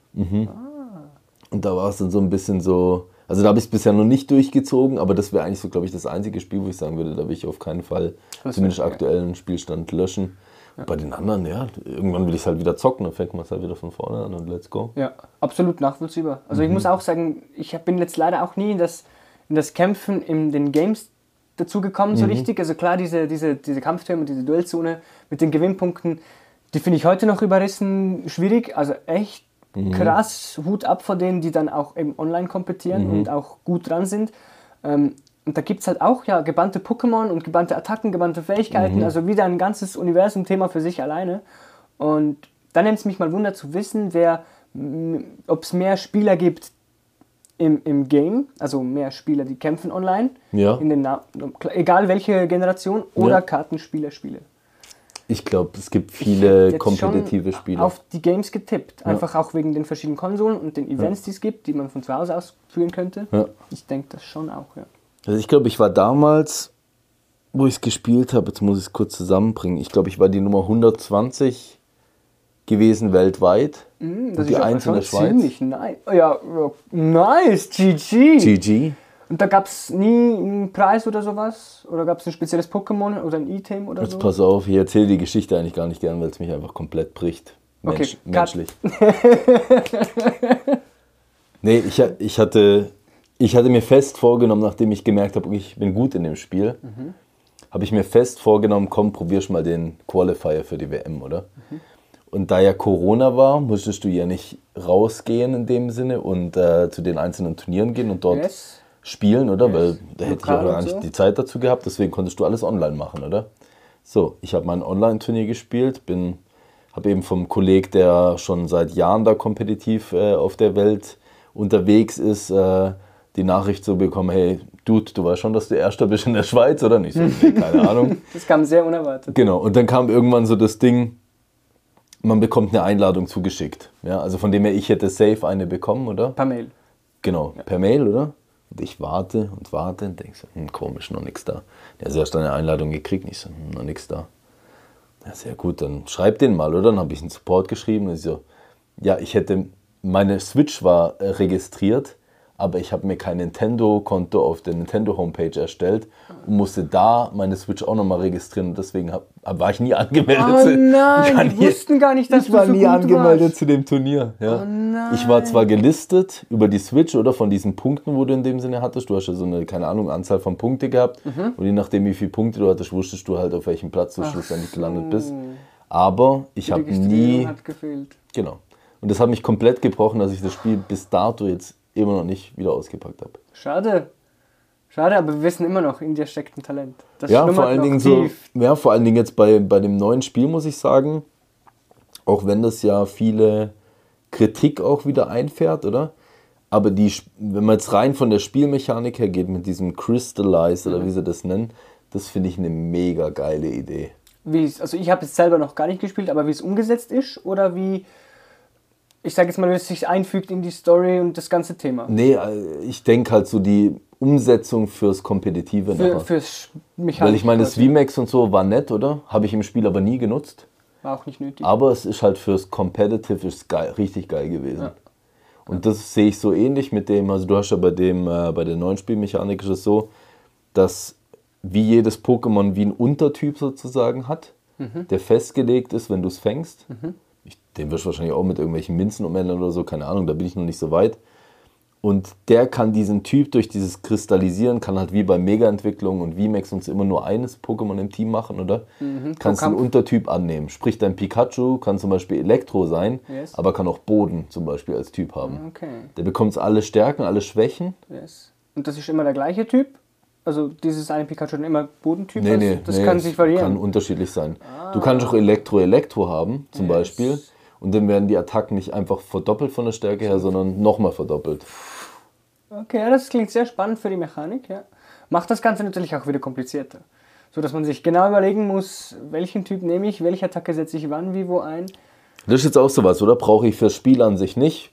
Und da war es dann so ein bisschen so, also da habe ich es bisher noch nicht durchgezogen, aber das wäre eigentlich so, glaube ich, das einzige Spiel, wo ich sagen würde, da will ich auf keinen Fall Das zumindest aktuellen Spielstand löschen. Bei den anderen, ja, irgendwann will ich es halt wieder zocken, dann fängt man es halt wieder von vorne an und let's go. Ja, absolut nachvollziehbar. Also ich Mhm. muss auch sagen, ich bin jetzt leider auch nie in das, in das Kämpfen in den Games dazu gekommen, Mhm. so richtig. Also klar, diese, diese, diese Kampftürme, diese Duellzone mit den Gewinnpunkten, die finde ich heute noch überrissen schwierig. Also echt Mhm. krass, Hut ab vor denen, die dann auch eben online kompetieren Mhm. und auch gut dran sind. Ähm, und da gibt es halt auch ja gebannte Pokémon und gebannte Attacken, gebannte Fähigkeiten, Mhm. also wieder ein ganzes Universum-Thema für sich alleine. Und da nimmt es mich mal Wunder zu wissen, wer, ob es mehr Spieler gibt im, im Game, also mehr Spieler, die kämpfen online, Ja. in den Na egal welche Generation, oder Ja. Kartenspieler-Spiele. Ich glaube, es gibt viele kompetitive Spiele. Auf die Games getippt. Einfach auch wegen den verschiedenen Konsolen und den Events, die es gibt, die man von zu Hause aus führen könnte. Ja. Ich denke das schon auch, ja. Also ich glaube, ich war damals, wo ich es gespielt habe, jetzt muss ich es kurz zusammenbringen, ich glaube, ich war die Nummer 120 gewesen weltweit. Hm, und die aber Eins in der Schweiz. ziemlich nice. Ja, nice, GG. GG. Und da gab es nie einen Preis oder sowas? Oder gab es ein spezielles Pokémon oder ein Item oder Jetzt so? pass auf, ich erzähle die Geschichte eigentlich gar nicht gern, weil es mich einfach komplett bricht. Mensch, Okay, menschlich. nee, ich, ich, hatte, ich hatte mir fest vorgenommen, nachdem ich gemerkt habe, ich bin gut in dem Spiel, Mhm. habe ich mir fest vorgenommen, komm, probierst mal den Qualifier für die WM, oder? Mhm. Und da ja Corona war, musstest du ja nicht rausgehen in dem Sinne und äh, zu den einzelnen Turnieren gehen und dort Yes. spielen, oder? Weil da hätte ich Lokal auch gar nicht so. die Zeit dazu gehabt, deswegen konntest du alles online machen, oder? So, ich habe mein Online-Turnier gespielt, bin, habe eben vom Kolleg, der schon seit Jahren da kompetitiv äh, auf der Welt unterwegs ist, äh, die Nachricht so bekommen, hey, Dude, du weißt schon, dass du Erster bist in der Schweiz, oder nicht? So, nee, keine Ahnung. Das kam sehr unerwartet. Genau, und dann kam irgendwann so das Ding, man bekommt eine Einladung zugeschickt. Ja, also von dem her, ich hätte safe eine bekommen, oder? Per Mail. Genau, per Mail, oder? Und ich warte und warte und denke so, hm, komisch, noch nichts da. Der hat erst eine Einladung gekriegt, und ich so, hm, noch nichts da. Ja, sehr gut, dann schreib den mal, oder? Dann habe ich einen Support geschrieben und ich so, ja, ich hätte, meine Switch war äh, registriert, aber ich habe mir kein Nintendo-Konto auf der Nintendo-Homepage erstellt und musste da meine Switch auch nochmal registrieren und deswegen hab, war ich nie angemeldet. Oh nein, die nie- wussten gar nicht, dass ich du war so nie angemeldet warst. zu dem Turnier. Ja. Oh nein. ich war zwar gelistet über die Switch oder von diesen Punkten, wo du in dem Sinne hattest. Du hast ja so eine, keine Ahnung, Anzahl von Punkte gehabt. Mhm. Und je nachdem, wie viele Punkte du hattest, wusstest du halt, auf welchem Platz du schlussendlich gelandet bist. Aber ich habe nie. Genau. Und das hat mich komplett gebrochen, dass ich das Spiel bis dato jetzt immer noch nicht wieder ausgepackt habe. Schade. Schade, aber wir wissen immer noch, in dir steckt ein Talent. Das Ja, vor allen Dingen so, ja, vor allen Dingen jetzt bei, bei dem neuen Spiel muss ich sagen, auch wenn das ja viele Kritik auch wieder einfährt, oder? Aber die, wenn man jetzt rein von der Spielmechanik her geht, mit diesem Crystallize Mhm. oder wie sie das nennen, das finde ich eine mega geile Idee. Wie also ich habe es selber noch gar nicht gespielt, aber wie es umgesetzt ist oder wie, ich sage jetzt mal, wie es sich einfügt in die Story und das ganze Thema. Nee, äh, ich denke halt so die Umsetzung fürs Kompetitive Für, fürs Mechanik. Weil ich meine, das VMAX und so war nett, oder? Habe ich im Spiel aber nie genutzt. war auch nicht nötig. Aber es ist halt fürs Competitive ist geil, richtig geil gewesen. Und das sehe ich so ähnlich mit dem, also du hast ja bei dem, äh, bei der neuen Spielmechanik ist es so, dass wie jedes Pokémon wie ein Untertyp sozusagen hat, der festgelegt ist, wenn du es fängst. Ich, den wirst du wahrscheinlich auch mit irgendwelchen Minzen umändern oder so, keine Ahnung, da bin ich noch nicht so weit. Und der kann diesen Typ durch dieses Kristallisieren, kann halt wie bei Mega-Entwicklung und VMAX uns immer nur eines Pokémon im Team machen, oder? Kannst einen. Untertyp annehmen. Sprich, dein Pikachu kann zum Beispiel Elektro sein, Yes. aber kann auch Boden zum Beispiel als Typ haben. Okay, Der bekommt alle Stärken, alle Schwächen. yes. Und das ist immer der gleiche Typ? Also dieses eine Pikachu dann immer Bodentyp? Nee, Also nee, das nee, kann sich variieren. Kann unterschiedlich sein. Du kannst auch Elektro-Elektro haben, zum Yes. Beispiel. Und dann werden die Attacken nicht einfach verdoppelt von der Stärke her, sondern nochmal verdoppelt. Okay, das klingt sehr spannend für die Mechanik, ja. Macht das Ganze natürlich auch wieder komplizierter. So dass man sich genau überlegen muss, welchen Typ nehme ich, welche Attacke setze ich wann, wie, wo ein. Das ist jetzt auch sowas, oder? Brauche ich fürs Spiel an sich nicht.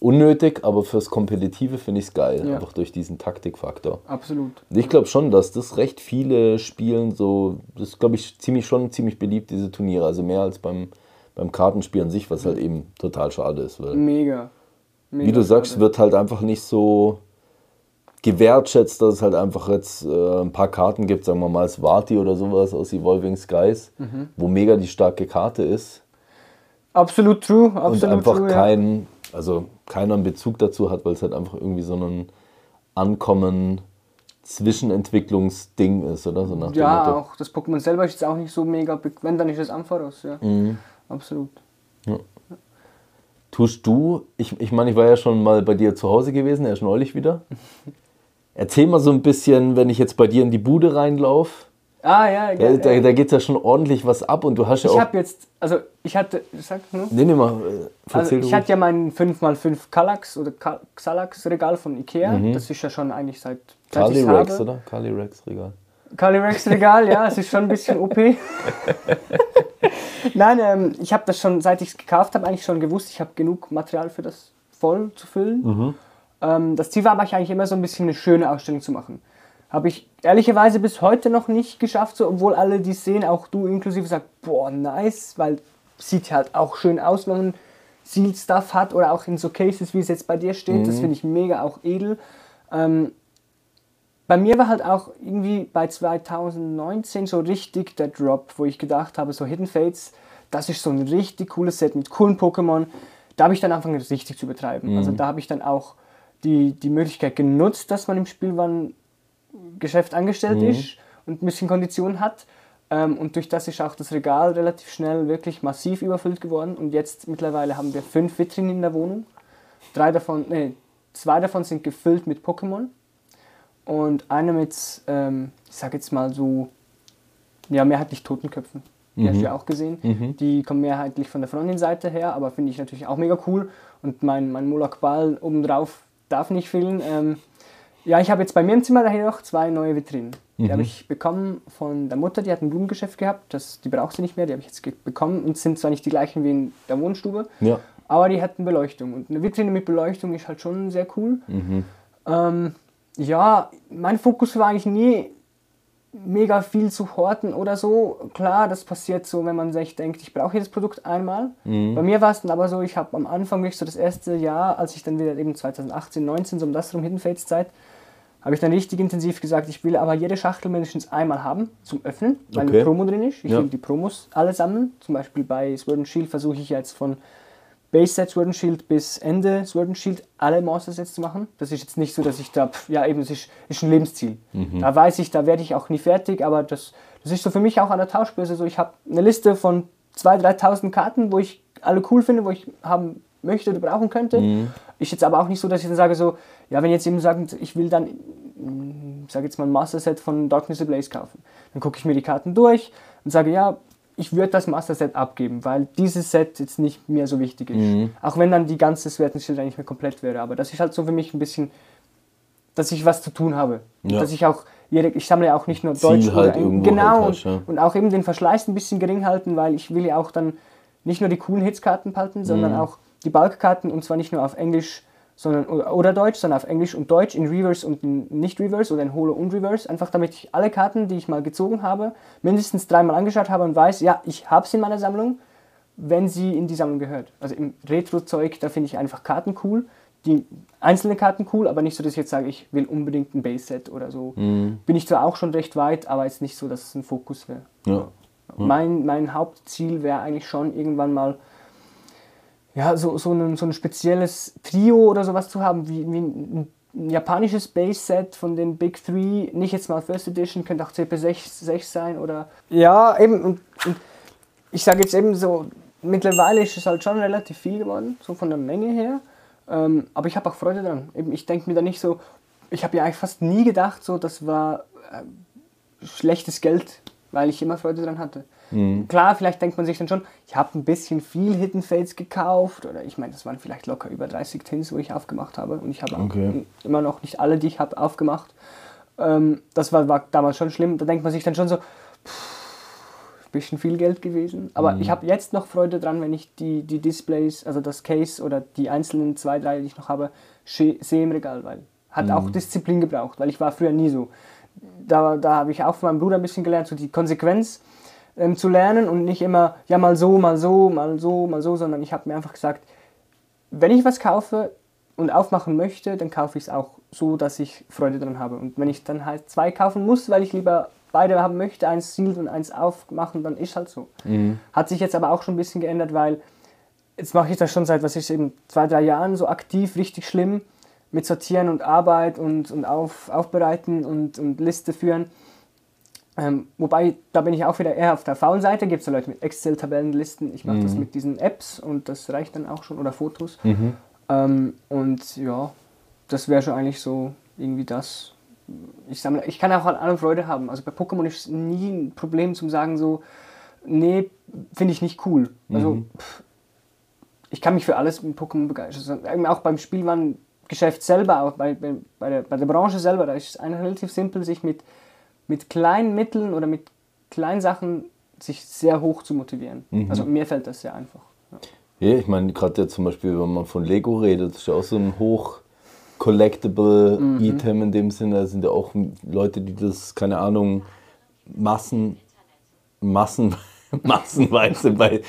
Unnötig, aber fürs Kompetitive finde ich es geil. Ja. Einfach durch diesen Taktikfaktor. Absolut. Ich glaube schon, dass das recht viele spielen so, das ist glaube ich ziemlich schon ziemlich beliebt, diese Turniere. Also mehr als beim, beim Kartenspiel an sich, was halt eben total schade ist. Weil, Mega. Mega wie du sagst, schade. wird halt einfach nicht so gewertschätzt, dass es halt einfach jetzt äh, ein paar Karten gibt, sagen wir mal Swati oder sowas aus Evolving Skies, Mhm. wo mega die starke Karte ist Absolut true, und absolut einfach true. ja. kein, also keiner einen Bezug dazu hat, weil es halt einfach irgendwie so ein Ankommen Zwischenentwicklungsding ist, oder? So nach Ja, auch das Pokémon selber ist jetzt auch nicht so mega bequem, dann ist es Ampharos, ja. Mhm. Absolut. Tust du, ich, ich meine, ich war ja schon mal bei dir zu Hause gewesen, erst neulich wieder. Erzähl mal so ein bisschen, wenn ich jetzt bei dir in die Bude reinlaufe, Ah, ja, da, ge- da, da geht ja schon ordentlich was ab und du hast ja Ich auch. habe jetzt, also ich hatte, sag nur. Nee, nee, mal, äh, Also ich hatte ja mein 5x5 Kallax oder Xalax Regal von Ikea. Das ist ja schon eigentlich seit, seit Kali Rex, habe. oder? Kali Rex Regal. Calyrex Regal, ja, es ist schon ein bisschen OP. Nein, ähm, ich habe das schon, seit ich es gekauft habe, eigentlich schon gewusst, ich habe genug Material für das voll zu füllen. Ähm, das Ziel war aber eigentlich immer so ein bisschen eine schöne Ausstellung zu machen. Habe ich ehrlicherweise bis heute noch nicht geschafft, so, obwohl alle, die es sehen, auch du inklusive, sagt, boah, nice, weil sieht halt auch schön aus, wenn man Seal Stuff hat oder auch in so Cases, wie es jetzt bei dir steht. Das finde ich mega auch edel. Ähm, bei mir war halt auch irgendwie bei 2019 so richtig der Drop, wo ich gedacht habe, so Hidden Fates, das ist so ein richtig cooles Set mit coolen Pokémon. Da habe ich dann angefangen, das richtig zu betreiben. Also da habe ich dann auch die, die Möglichkeit genutzt, dass man im Spielwarengeschäft angestellt ist und ein bisschen Konditionen hat. Ähm, und durch das ist auch das Regal relativ schnell wirklich massiv überfüllt geworden. Und jetzt mittlerweile haben wir fünf Vitrinen in der Wohnung. Drei davon, nee, zwei davon sind gefüllt mit Pokémon und eine mit, ähm, ich sag jetzt mal so, ja, mehrheitlich Totenköpfen. Die hast du ja auch gesehen. Die kommen mehrheitlich von der Frontend-Seite her, aber finde ich natürlich auch mega cool. Und mein, mein Molak Ball obendrauf darf nicht fehlen. Ähm, ja, ich habe jetzt bei mir im Zimmer daher noch zwei neue Vitrinen. Die habe ich bekommen von der Mutter, die hat ein Blumengeschäft gehabt. Das, die braucht sie nicht mehr, die habe ich jetzt bekommen. Und sind zwar nicht die gleichen wie in der Wohnstube, Ja. aber die hatten Beleuchtung. Und eine Vitrine mit Beleuchtung ist halt schon sehr cool. Ähm, ja, mein Fokus war eigentlich nie mega viel zu horten oder so. Klar, das passiert so, wenn man sich denkt, ich brauche jedes Produkt einmal. Bei mir war es dann aber so, ich habe am Anfang wirklich so das erste Jahr, als ich dann wieder eben 2018, 19, so um das rum Hidden Fates Zeit, habe ich dann richtig intensiv gesagt, ich will aber jede Schachtel mindestens einmal haben zum Öffnen, weil Okay. eine Promo drin ist. Ich Ja. will die Promos alle sammeln. Zum Beispiel bei Sword and Shield versuche ich jetzt von Base Set Sword and Shield bis Ende Sword and Shield alle Monster Sets zu machen. Das ist jetzt nicht so, dass ich da, pf, ja eben, es ist, ist ein Lebensziel. Da weiß ich, da werde ich auch nie fertig, aber das, das ist so für mich auch an der Tauschbörse so, ich habe eine Liste von 2.000, 3.000 Karten, wo ich alle cool finde, wo ich haben möchte oder brauchen könnte. Mhm. Ist jetzt aber auch nicht so, dass ich dann sage so, ja, wenn jetzt jemand sagt, ich will dann, sage jetzt mal ein Master Set von Darkness Ablaze kaufen, dann gucke ich mir die Karten durch und sage, ja, ich würde das Master Set abgeben, weil dieses Set jetzt nicht mehr so wichtig ist. Mhm. Auch wenn dann die ganze Swertenschilder nicht mehr komplett wäre. Aber das ist halt so für mich ein bisschen, dass ich was zu tun habe. Ja. Dass ich auch, jede, ich sammle ja auch nicht nur Ziel Deutsch halt oder genau halt ja. und auch eben den Verschleiß ein bisschen gering halten, weil ich will ja auch dann nicht nur die coolen Hitskarten behalten, sondern Mhm. auch die Bulkkarten und zwar nicht nur auf Englisch sondern, oder, Deutsch, sondern auf Englisch und Deutsch in Reverse und in Nicht-Reverse oder in Holo und Reverse. Einfach damit ich alle Karten, die ich mal gezogen habe, mindestens dreimal angeschaut habe und weiß, ja, ich habe sie in meiner Sammlung, wenn sie in die Sammlung gehört. Also im Retro-Zeug, da finde ich einfach Karten cool, die einzelne Karten cool, aber nicht so, dass ich jetzt sage, ich will unbedingt ein Base-Set oder so. Mhm. Bin ich zwar auch schon recht weit, aber jetzt nicht so, dass es ein Fokus wäre. Ja. Mein, mein Hauptziel wäre eigentlich schon irgendwann mal ja, so, so, ein, so ein spezielles Trio oder sowas zu haben, wie, wie ein, japanisches Base-Set von den Big Three. Nicht jetzt mal First Edition, könnte auch CP6 6 sein oder. Ja, eben. Und, und ich sage jetzt eben so, mittlerweile ist es halt schon relativ viel geworden, so von der Menge her. Ähm, aber ich habe auch Freude dran. Eben, ich denke mir da nicht so, ich habe ja eigentlich fast nie gedacht, so, das war äh, schlechtes Geld, weil ich immer Freude dran hatte. Klar, vielleicht denkt man sich dann schon, ich habe ein bisschen viel Hidden Fates gekauft oder ich meine, das waren vielleicht locker über 30 Tins, wo ich aufgemacht habe und ich habe Okay. immer noch nicht alle, die ich habe, aufgemacht. Ähm, das war, war damals schon schlimm. Da denkt man sich dann schon so, pff, bisschen viel Geld gewesen. Aber ich habe jetzt noch Freude dran, wenn ich die, die Displays, also das Case oder die einzelnen zwei, drei, die ich noch habe, sehe im Regal, weil hat auch Disziplin gebraucht, weil ich war früher nie so. Da, da habe ich auch von meinem Bruder ein bisschen gelernt, so die Konsequenz ähm, zu lernen und nicht immer, ja mal so, mal so, mal so, mal so, sondern ich habe mir einfach gesagt, wenn ich was kaufe und aufmachen möchte, dann kaufe ich es auch so, dass ich Freude dran habe. Und wenn ich dann halt zwei kaufen muss, weil ich lieber beide haben möchte, eins sealed und eins aufmachen, dann ist halt so. Hat sich jetzt aber auch schon ein bisschen geändert, weil jetzt mache ich das schon seit, was ist eben, zwei, drei Jahren so aktiv, richtig schlimm mit Sortieren und Arbeit und, und auf, Aufbereiten und, und Liste führen. Ähm, wobei, da bin ich auch wieder eher auf der faulen Seite. Gibt es Leute mit Excel-Tabellenlisten. Ich mache das mit diesen Apps und das reicht dann auch schon. Oder Fotos. Ähm, und ja, das wäre schon eigentlich so irgendwie das. Ich, sammle, ich kann auch an allem Freude haben. Also bei Pokémon ist es nie ein Problem zum sagen so, nee, finde ich nicht cool. Also pff, ich kann mich für alles mit Pokémon begeistern. Also, eben auch beim Spielwarengeschäft selber, auch bei, bei, bei, der, bei der Branche selber, da ist es eigentlich relativ simpel, sich mit, mit kleinen Mitteln oder mit kleinen Sachen sich sehr hoch zu motivieren. Also mir fällt das sehr einfach. Ja. Ja, ich meine, gerade jetzt zum Beispiel, wenn man von Lego redet, ist ja auch so ein hoch collectible Mhm. Item in dem Sinne. Da sind ja auch Leute, die das, keine Ahnung, Massen, Massen, massenweise bei,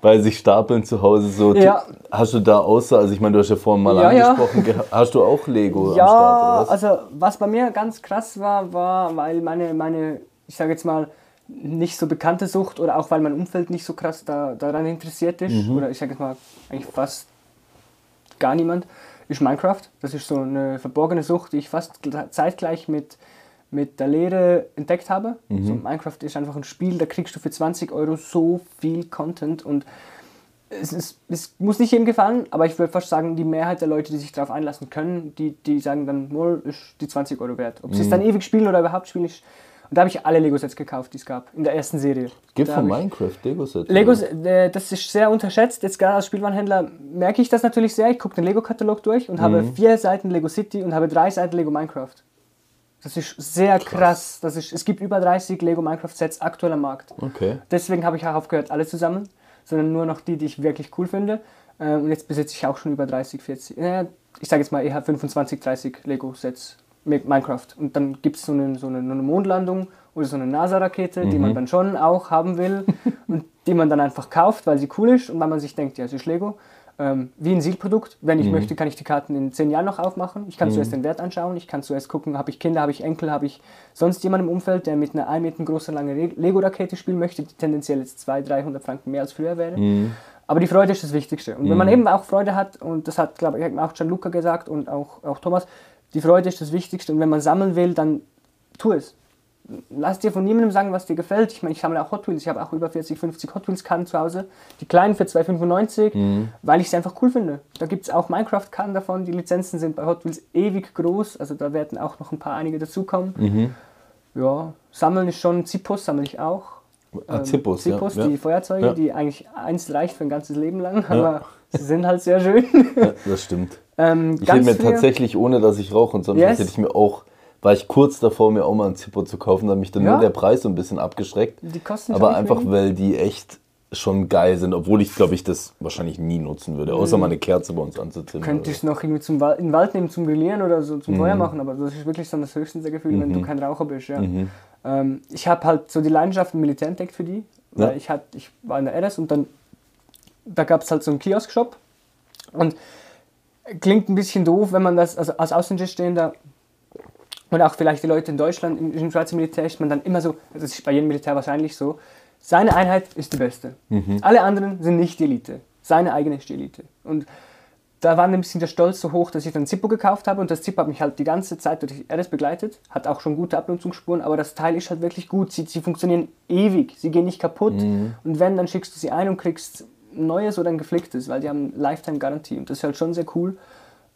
bei sich stapeln zu Hause. So, Ja. Hast du da außer, also ich meine, du hast ja vorhin mal Ja, ja. angesprochen, geha- hast du auch Lego am Ja, Start, oder was? also was bei mir ganz krass war, war, weil meine, meine ich sage jetzt mal, nicht so bekannte Sucht oder auch weil mein Umfeld nicht so krass da, daran interessiert ist, oder ich sage jetzt mal, eigentlich fast gar niemand, ist Minecraft. Das ist so eine verborgene Sucht, die ich fast gl- zeitgleich mit, mit der Lehre entdeckt habe. So, Minecraft ist einfach ein Spiel, da kriegst du für 20 Euro so viel Content und es, ist, es muss nicht jedem gefallen, aber ich würde fast sagen, die Mehrheit der Leute, die sich darauf einlassen können, die, die sagen dann, wohl ist die 20 Euro wert. Ob sie es dann ewig spielen oder überhaupt spielen, ist. Und da habe ich alle Lego-Sets gekauft, die es gab, in der ersten Serie. Gibt von Minecraft Lego-Sets? Legos, äh, das ist sehr unterschätzt. Jetzt gerade als Spielwarenhändler merke ich das natürlich sehr. Ich gucke den Lego-Katalog durch und habe vier Seiten Lego City und habe drei Seiten Lego Minecraft. Das ist sehr krass. Das ist, es gibt über 30 Lego Minecraft Sets aktuell am Markt. Okay. Deswegen habe ich auch aufgehört, alle zusammen, sondern nur noch die, die ich wirklich cool finde. Ähm, und jetzt besitze ich auch schon über 30, 40, äh, ich sage jetzt mal eher 25, 30 Lego-Sets mit Minecraft. Und dann gibt es so eine, so eine, eine Mondlandung oder so eine NASA-Rakete, die man dann schon auch haben will und die man dann einfach kauft, weil sie cool ist und weil man sich denkt, ja, es ist Lego. Ähm, wie ein Seal-Produkt. Wenn ich möchte, kann ich die Karten in 10 Jahren noch aufmachen. Ich kann zuerst den Wert anschauen. Ich kann zuerst gucken, habe ich Kinder, habe ich Enkel, habe ich sonst jemanden im Umfeld, der mit einer 1 Meter großen langen Lego-Rakete spielen möchte, die tendenziell jetzt 200, 300 Franken mehr als früher wäre. Aber die Freude ist das Wichtigste. Und wenn man eben auch Freude hat, und das hat, glaube ich, auch Gianluca gesagt und auch, auch Thomas, die Freude ist das Wichtigste. Und wenn man sammeln will, dann tu es. Lass dir von niemandem sagen, was dir gefällt. Ich meine, ich sammle auch Hot Wheels. Ich habe auch über 40, 50 Hot Wheels-Karten zu Hause. Die kleinen für 2,95, Mhm. weil ich sie einfach cool finde. Da gibt es auch Minecraft-Karten davon. Die Lizenzen sind bei Hot Wheels ewig groß. Also da werden auch noch ein paar einige dazukommen. Mhm. Ja, sammeln ist schon, Zippos sammle ich auch. Ah, Ähm, Zippos, ja, Zippos, ja. die Feuerzeuge, Ja. die eigentlich eins reicht für ein ganzes Leben lang, aber sie sind halt sehr schön. Das stimmt. ähm, Ich hätte mir tatsächlich, ohne dass ich rauche und sonst Yes. hätte ich mir auch, war ich kurz davor, mir auch mal ein Zippo zu kaufen, da hat mich dann Ja. nur der Preis so ein bisschen abgeschreckt. Die kosten Aber einfach, wenig. weil die echt schon geil sind, obwohl ich, glaube ich, das wahrscheinlich nie nutzen würde, außer mal eine Kerze bei uns anzuzünden. Könnte ich es noch irgendwie zum Wald, in den Wald nehmen zum Grillieren oder so Mhm. zum Feuer machen, aber das ist wirklich so das höchste der Gefühle, wenn du kein Raucher bist. Ja. Ähm, ich habe halt so die Leidenschaft im Militär entdeckt für die, weil Ja. ich, hat, ich war in der RS und dann da gab es halt so einen Kiosk-Shop und klingt ein bisschen doof, wenn man das, also als Außenstehender und auch vielleicht die Leute in Deutschland, im, im Schweizer Militär ist man dann immer so, das ist bei jedem Militär wahrscheinlich so, seine Einheit ist die beste. Alle anderen sind nicht die Elite. Seine eigene ist die Elite. Und da war ein bisschen der Stolz so hoch, dass ich dann Zippo gekauft habe und das Zippo hat mich halt die ganze Zeit durch RS begleitet, hat auch schon gute Abnutzungsspuren, aber das Teil ist halt wirklich gut. Sie, sie funktionieren ewig, sie gehen nicht kaputt und wenn, dann schickst du sie ein und kriegst ein neues oder ein geflicktes, weil die haben Lifetime-Garantie und das ist halt schon sehr cool.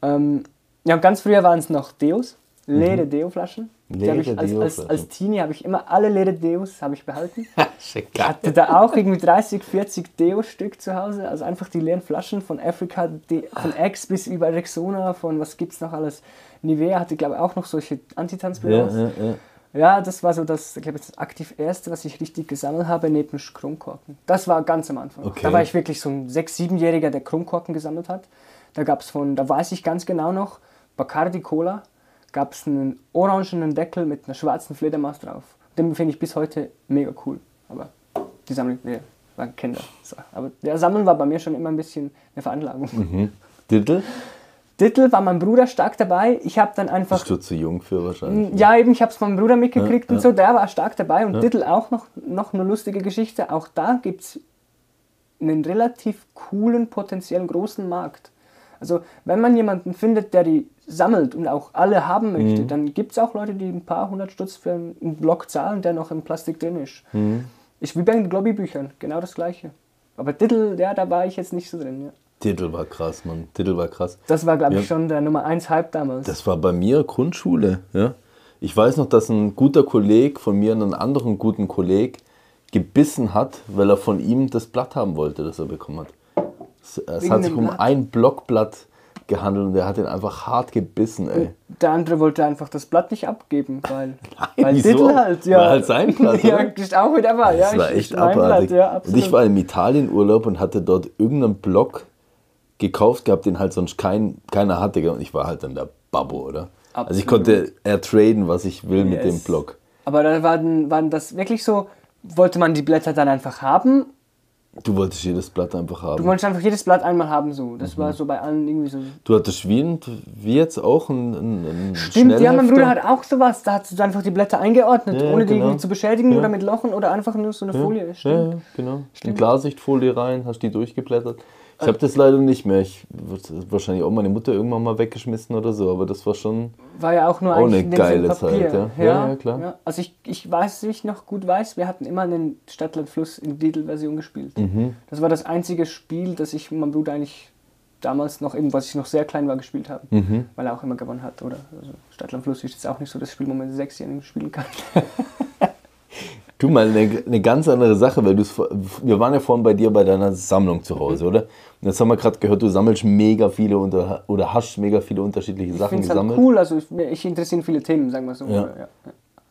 Ähm, ja, ganz früher waren es noch Deos, leere Deo-Flaschen. Die hab ich als, als, als Teenie habe ich immer alle leere Deos habe ich behalten. Ich hatte da auch irgendwie 30, 40 Deo-Stück zu Hause. Also einfach die leeren Flaschen von Africa, die, von Axe bis über Rexona, von was gibt's noch alles. Nivea hatte, glaube ich, auch noch solche Ja, Antitanzbüros. ja, ja. Ja, das war so das, glaube ich, das aktiv erste, was ich richtig gesammelt habe, neben Kronkorken. Das war ganz am Anfang. Okay. Da war ich wirklich so ein 6-, 7-Jähriger, der Kronkorken gesammelt hat. Da gab es von, da weiß ich ganz genau noch, Bacardi Cola, gab es einen orangenen Deckel mit einer schwarzen Fledermaus drauf. Den finde ich bis heute mega cool. Aber die Sammlung, wir waren Kinder. So. Aber der Sammeln war bei mir schon immer ein bisschen eine Veranlagung. Mhm. Dittel war mein Bruder stark dabei. Ich habe dann einfach Bist du zu jung für wahrscheinlich. ja, eben, ich habe es meinem Bruder mitgekriegt Ja, und so, der war stark dabei. Und Diddle auch noch, noch eine lustige Geschichte. Auch da gibt es einen relativ coolen, potenziellen großen Markt. Also, wenn man jemanden findet, der die sammelt und auch alle haben möchte, Mhm. dann gibt es auch Leute, die ein paar hundert Stutz für einen Block zahlen, der noch im Plastik drin ist. Mhm. Ist wie bei den Globby-Büchern, genau das gleiche. Aber Diddle, ja, da war ich jetzt nicht so drin. Ja. Diddle war krass, Mann. Diddle war krass. Das war, glaube ich, Ja. schon der Nummer 1 Hype damals. Das war bei mir Grundschule. Ja? Ich weiß noch, dass ein guter Kolleg von mir einen anderen guten Kolleg gebissen hat, weil er von ihm das Blatt haben wollte, das er bekommen hat. Es, es hat sich um Blatt? ein Blockblatt gehandelt und der hat ihn einfach hart gebissen, ey. Der andere wollte einfach das Blatt nicht abgeben, weil, Nein, weil wieso? Halt, ja. War halt sein Blatt, ja, ist auch wieder wahr, ja. Das war echt abartig. Blatt, ja, und absolut. ich war im Italienurlaub und hatte dort irgendeinen Block gekauft gehabt, den halt sonst kein, keiner hatte. Und ich war halt dann der Babbo, oder? Also ich Absolut. konnte ertraden, was ich will mit dem Yes. Block. Aber da waren, waren das wirklich so, wollte man die Blätter dann einfach haben? Du wolltest jedes Blatt einfach haben. Du wolltest einfach jedes Blatt einmal haben, so. Das Mhm. war so bei allen irgendwie so. Du hattest wie, ein- wie jetzt auch ein, ein, ein Stimmt, ja, mein? Bruder hat auch sowas. Da hast du einfach die Blätter eingeordnet, Ja, ohne die genau. irgendwie zu beschädigen Ja. oder mit Lochen oder einfach nur so eine Folie. Ja, Stimmt. ja, genau. Die Klarsichtfolie rein, hast die durchgeblättert. Ich habe das leider nicht mehr. Ich würde wahrscheinlich auch meine Mutter irgendwann mal weggeschmissen oder so, aber das war schon. War ja auch nur Auch eine geile. Zeit, ja. Ja, ja, klar. Also ich, ich weiß, ich noch gut weiß, wir hatten immer einen Stadtland-Fluss in Diddle-Version gespielt. Mhm. Das war das einzige Spiel, das ich mit meinem Bruder eigentlich damals noch, eben, was ich noch sehr klein war, gespielt habe. Mhm. Weil er auch immer gewonnen hat. Oder also Stadtland-Fluss ist jetzt auch nicht so das Spiel, wo man Sechsjährigen spielen kann. Du mal eine, eine ganz andere Sache, weil vor- wir waren ja vorhin bei dir bei deiner Sammlung zu Hause, Mhm. oder? Und jetzt haben wir gerade gehört, du sammelst mega viele unter, oder hast mega viele unterschiedliche Ich Sachen halt gesammelt. cool, also ich, ich interessiere viele Themen, sagen wir so. Ja. Ja.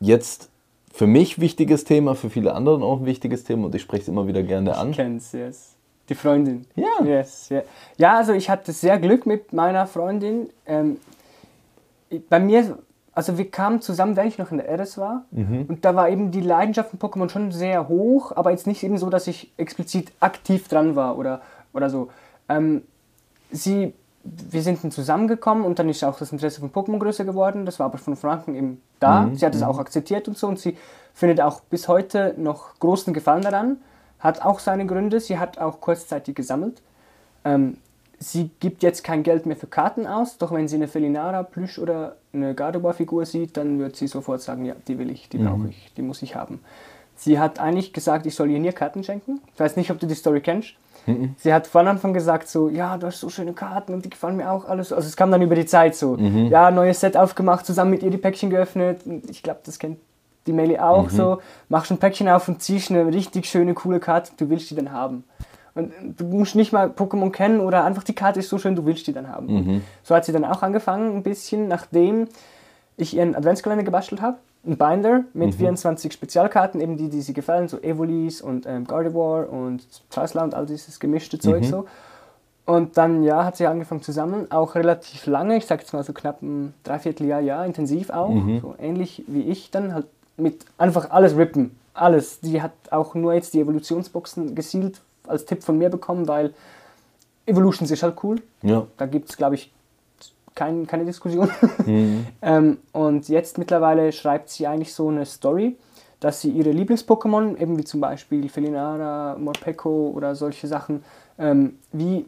Jetzt für mich wichtiges Thema, für viele anderen auch ein wichtiges Thema und ich spreche es immer wieder gerne an. Kennst, yes. Die Freundin. Ja. Yes, yeah. Ja, also ich hatte sehr Glück mit meiner Freundin. Ähm, bei mir, also wir kamen zusammen, während ich noch in der RS war. Mhm. Und da war eben die Leidenschaft von Pokémon schon sehr hoch, aber jetzt nicht eben so, dass ich explizit aktiv dran war oder, oder so. Ähm, sie, wir sind dann zusammengekommen und dann ist auch das Interesse von Pokémon größer geworden. Das war aber von Franken eben da. Mhm, Sie hat es auch akzeptiert und so und sie findet auch bis heute noch großen Gefallen daran. Hat auch seine Gründe. Sie hat auch kurzzeitig gesammelt. Ähm, sie gibt jetzt kein Geld mehr für Karten aus, doch wenn sie eine Felinara Plüsch oder eine Gardevoir-Figur sieht, dann wird sie sofort sagen, ja, die will ich, die brauche ich, die muss ich haben. Sie hat eigentlich gesagt, ich soll ihr nie Karten schenken. Ich weiß nicht, ob du die Story kennst. Sie hat von Anfang gesagt so, ja, du hast so schöne Karten und die gefallen mir auch alles. Also es kam dann über die Zeit so, ja, neues Set aufgemacht, zusammen mit ihr die Päckchen geöffnet. Ich glaube, das kennt die Meli auch so. Machst ein Päckchen auf und ziehst eine richtig schöne, coole Karte, du willst die dann haben. Und du musst nicht mal Pokémon kennen oder einfach die Karte ist so schön, du willst die dann haben. So hat sie dann auch angefangen, ein bisschen, nachdem ich ihren Adventskalender gebastelt habe. Ein Binder mit 24 Spezialkarten, eben die, die sie gefallen, so Evolis und ähm, Gardevoir und Trasla und all dieses gemischte Zeug so. Und dann, ja, hat sie angefangen zusammen, auch relativ lange, ich sag jetzt mal so knapp ein Dreivierteljahr, ja, intensiv auch, so ähnlich wie ich dann, halt mit einfach alles rippen, alles. Die hat auch nur jetzt die Evolutionsboxen gesielt als Tipp von mir bekommen, weil Evolutions ist halt cool, Ja. da gibt es, glaube ich, kein, keine Diskussion. ähm, und jetzt mittlerweile schreibt sie eigentlich so eine Story, dass sie ihre Lieblings-Pokémon, eben wie zum Beispiel Felinara, Morpeko oder solche Sachen, ähm, wie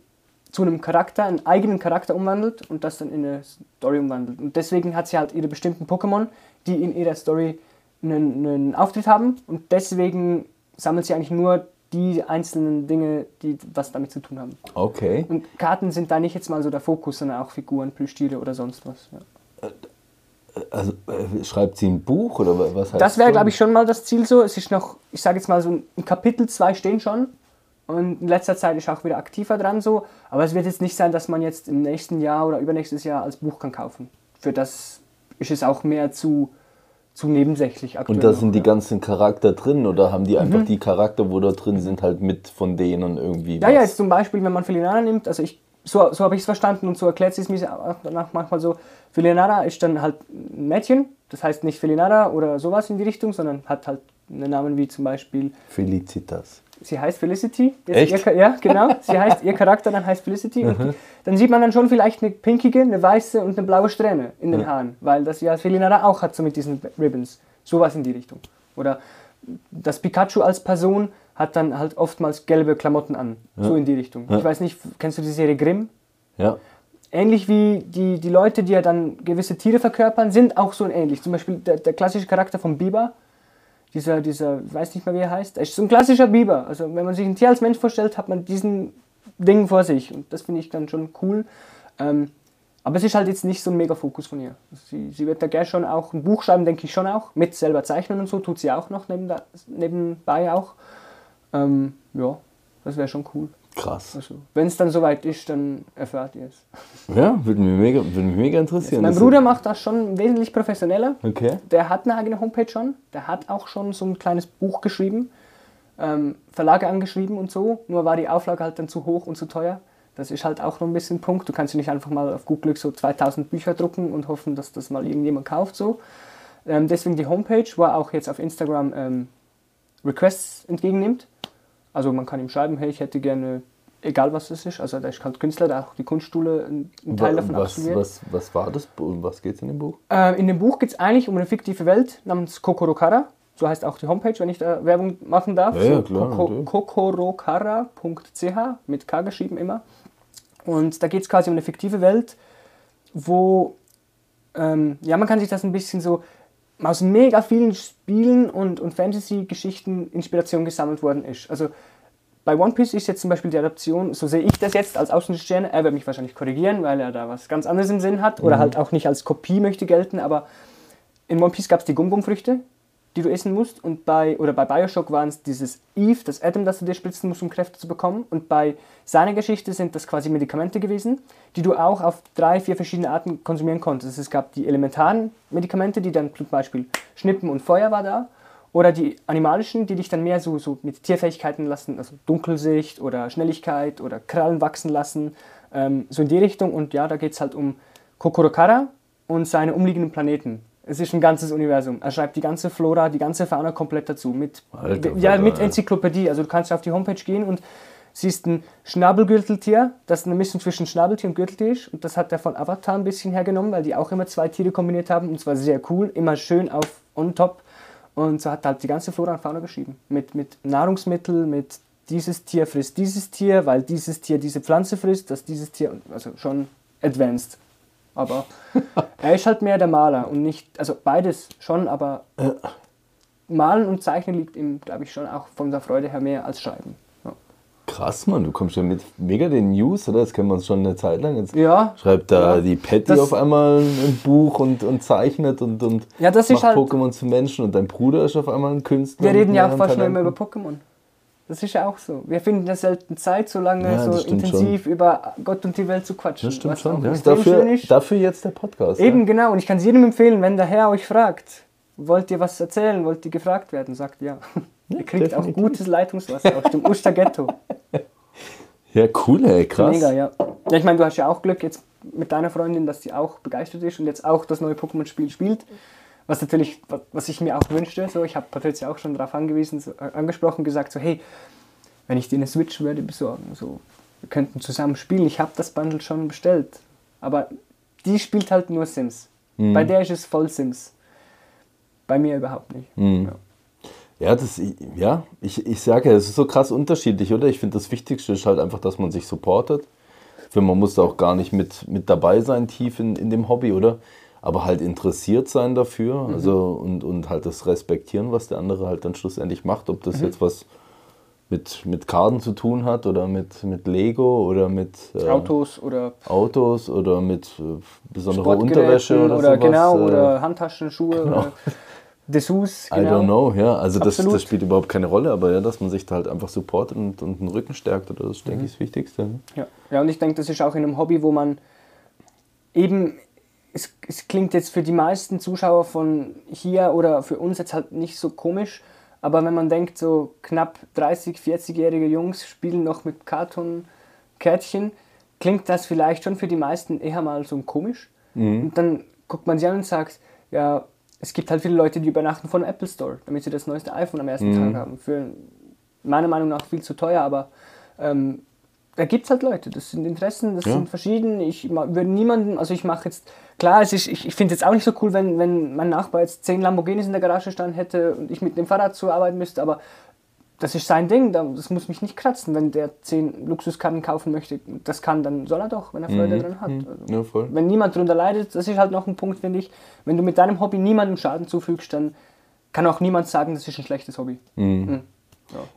zu einem Charakter, einen eigenen Charakter umwandelt und das dann in eine Story umwandelt. Und deswegen hat sie halt ihre bestimmten Pokémon, die in ihrer Story einen, einen Auftritt haben und deswegen sammelt sie eigentlich nur die einzelnen Dinge, die was damit zu tun haben. Okay. Und Karten sind da nicht jetzt mal so der Fokus, sondern auch Figuren, Plüschtiere oder sonst was. Ja. Also äh, schreibt sie ein Buch oder wa- was heißt Das wäre, glaube ich, schon mal das Ziel so. Es ist noch, ich sage jetzt mal so ein Kapitel, zwei stehen schon. Und in letzter Zeit ist auch wieder aktiver dran so. Aber es wird jetzt nicht sein, dass man jetzt im nächsten Jahr oder übernächstes Jahr als Buch kann kaufen. Für das ist es auch mehr zu, zu nebensächlich aktuell. Und da sind die ja. ganzen Charakter drin oder haben die Mhm. einfach die Charakter, wo da drin sind, halt mit von denen irgendwie? Ja, ja, jetzt zum Beispiel, wenn man Felinara nimmt, also ich, so, so habe ich es verstanden und so erklärt sie es mir danach manchmal so, Felinara ist dann halt ein Mädchen, das heißt nicht Felinara oder sowas in die Richtung, sondern hat halt einen Namen wie zum Beispiel, Felicitas. Sie heißt Felicity. Echt? Ihr, ja, genau, sie heißt, ihr Charakter dann heißt Felicity und die, dann sieht man dann schon vielleicht eine pinkige, eine weiße und eine blaue Strähne in den Haaren, weil das ja Felinara auch hat, so mit diesen Ribbons, sowas in die Richtung. Oder das Pikachu als Person hat dann halt oftmals gelbe Klamotten an. So in die Richtung. Ich weiß nicht, kennst du die Serie Grimm? Ja. Ähnlich wie die, die Leute, die ja dann gewisse Tiere verkörpern, sind auch so ähnlich. Zum Beispiel der, der klassische Charakter von Biber, dieser, dieser, weiß nicht mehr wie er heißt, er ist so ein klassischer Biber. Also wenn man sich ein Tier als Mensch vorstellt, hat man diesen Ding vor sich. Und das finde ich dann schon cool. Ähm, aber es ist halt jetzt nicht so ein Mega-Fokus von ihr. Also sie, sie wird da gerne schon auch ein Buch schreiben, denke ich schon auch. Mit selber zeichnen und so, tut sie auch noch neben, nebenbei auch. Ähm, ja, das wäre schon cool. Krass. Also, wenn es dann soweit ist, dann erfahrt ihr es. Ja, würde mich mega, würde mich mega interessieren. Mein Bruder macht das schon wesentlich professioneller. Okay. Der hat eine eigene Homepage schon. Der hat auch schon so ein kleines Buch geschrieben, ähm, Verlage angeschrieben und so. Nur war die Auflage halt dann zu hoch und zu teuer. Das ist halt auch noch ein bisschen ein Punkt. Du kannst ja nicht einfach mal auf gut Glück so 2000 Bücher drucken und hoffen, dass das mal irgendjemand kauft. So. Ähm, deswegen die Homepage, wo er auch jetzt auf Instagram ähm, Requests entgegennimmt. Also man kann ihm schreiben, hey, ich hätte gerne, egal was das ist, also der ist halt Künstler, der hat auch die Kunstschule einen Teil davon was, absolviert. was, was war das? Um was geht es in dem Buch? Äh, in dem Buch geht es eigentlich um eine fiktive Welt namens Kokorokara. So heißt auch die Homepage, wenn ich da Werbung machen darf. Ja, ja, klar, Koko-. Kokorokara.ch mit K geschrieben immer. Und da geht es quasi um eine fiktive Welt, wo, ähm, ja, man kann sich das ein bisschen so aus mega vielen Spielen und, und Fantasy-Geschichten Inspiration gesammelt worden ist. Also bei One Piece ist jetzt zum Beispiel die Adaption, so sehe ich das jetzt als Außenstehender, er wird mich wahrscheinlich korrigieren, weil er da was ganz anderes im Sinn hat oder halt auch nicht als Kopie möchte gelten, aber in One Piece gab es die Gum-Gum-Früchte, die du essen musst und bei, oder bei Bioshock waren es dieses Eve, das Atom, das du dir spritzen musst, um Kräfte zu bekommen und bei seiner Geschichte sind das quasi Medikamente gewesen, die du auch auf drei, vier verschiedene Arten konsumieren konntest. Es gab die elementaren Medikamente, die dann zum Beispiel Schnippen und Feuer war da oder die animalischen, die dich dann mehr so, so mit Tierfähigkeiten lassen, also Dunkelsicht oder Schnelligkeit oder Krallen wachsen lassen, ähm, so in die Richtung. Und ja, da geht es halt um Kokorokara und seine umliegenden Planeten. Es ist ein ganzes Universum. Er schreibt die ganze Flora, die ganze Fauna komplett dazu. Mit, Alter, ja, mit. Enzyklopädie. Also du kannst auf die Homepage gehen und siehst ein Schnabelgürteltier, das eine Mischung zwischen Schnabeltier und Gürteltier ist. Und das hat er von Avatar ein bisschen hergenommen, weil die auch immer zwei Tiere kombiniert haben. Und zwar sehr cool, immer schön auf on top. Und so hat er halt die ganze Flora und Fauna geschrieben. Mit, mit Nahrungsmittel, mit dieses Tier frisst dieses Tier, weil dieses Tier diese Pflanze frisst, dass dieses Tier, also schon advanced. Aber er ist halt mehr der Maler und nicht, also beides schon, aber Malen und Zeichnen liegt ihm, glaube ich, schon auch von der Freude her mehr als Schreiben. Ja. Krass, Mann, du kommst ja mit mega den News, oder? Das kennen wir uns schon eine Zeit lang. Jetzt Ja, schreibt da Ja. die Patty Das- auf einmal ein Buch und, und zeichnet und, und Ja, das ist macht halt- Pokémon zu Menschen und dein Bruder ist auf einmal ein Künstler. wir reden ja auch fast nur immer über Pokémon. Das ist ja auch so. Wir finden ja selten Zeit, so lange Ja, so intensiv über Gott und die Welt zu quatschen. Das stimmt schon, auch ja. Dafür, ist. dafür jetzt der Podcast. Eben, genau. Und ich kann es jedem empfehlen, wenn der Herr euch fragt, wollt ihr was erzählen, wollt ihr gefragt werden, sagt ja. ihr kriegt auch definitiv. gutes Leitungswasser aus dem Usterghetto. Ja, ja cool, ey, krass. Mega, ja. Ja, ich meine, du hast ja auch Glück jetzt mit deiner Freundin, dass die auch begeistert ist und jetzt auch das neue Pokémon-Spiel spielt. Was natürlich, wa- was ich mir auch wünschte, so, ich habe Patricia auch schon darauf angewiesen, so, äh, angesprochen, gesagt, so, hey, wenn ich dir eine Switch würde besorgen, so, wir könnten zusammen spielen. Ich habe das Bundle schon bestellt. Aber die spielt halt nur Sims. Bei der ist es voll Sims. Bei mir überhaupt nicht. Ja. Ja, das, ja ich, ich sage ja, es ist so krass unterschiedlich, oder? Ich finde, das Wichtigste ist halt einfach, dass man sich supportet. Für man muss da auch gar nicht mit, mit dabei sein, tief in, in dem Hobby, oder? Aber halt interessiert sein dafür also, und, und halt das respektieren, was der andere halt dann schlussendlich macht. Ob das jetzt was mit, mit Karten zu tun hat oder mit, mit Lego oder mit äh, Autos oder Autos oder mit äh, besonderer Unterwäsche oder, oder sowas. genau, äh, oder Handtaschen, Schuhe oder Dessous. I Genau. don't know, ja. Also das, das spielt überhaupt keine Rolle, aber ja, dass man sich da halt einfach supportet und, und den Rücken stärkt, oder das ist, Mhm. denke ich, das Wichtigste. ne? Ja. ja, und ich denke, das ist auch in einem Hobby, wo man eben, es, es klingt jetzt für die meisten Zuschauer von hier oder für uns jetzt halt nicht so komisch, aber wenn man denkt, so knapp 30, 40-jährige Jungs spielen noch mit Karton-Kärtchen, klingt das vielleicht schon für die meisten eher mal so komisch. Und dann guckt man sie an und sagt, ja, es gibt halt viele Leute, die übernachten von Apple Store, damit sie das neueste iPhone am ersten Tag haben. Für meiner Meinung nach viel zu teuer, aber ähm, da gibt es halt Leute, das sind Interessen, das Ja. sind verschieden. Ich würde niemanden, also ich mache jetzt, klar, es ist, ich, ich finde es jetzt auch nicht so cool, wenn, wenn mein Nachbar jetzt zehn Lamborghinis in der Garage stehen hätte und ich mit dem Fahrrad zur Arbeit müsste, aber das ist sein Ding, da- das muss mich nicht kratzen, wenn der zehn Luxuskarten kaufen möchte. Das kann, dann soll er doch, wenn er Freude dran hat. Also, Ja, wenn niemand darunter leidet, das ist halt noch ein Punkt, finde ich. Wenn du mit deinem Hobby niemandem Schaden zufügst, dann kann auch niemand sagen, das ist ein schlechtes Hobby.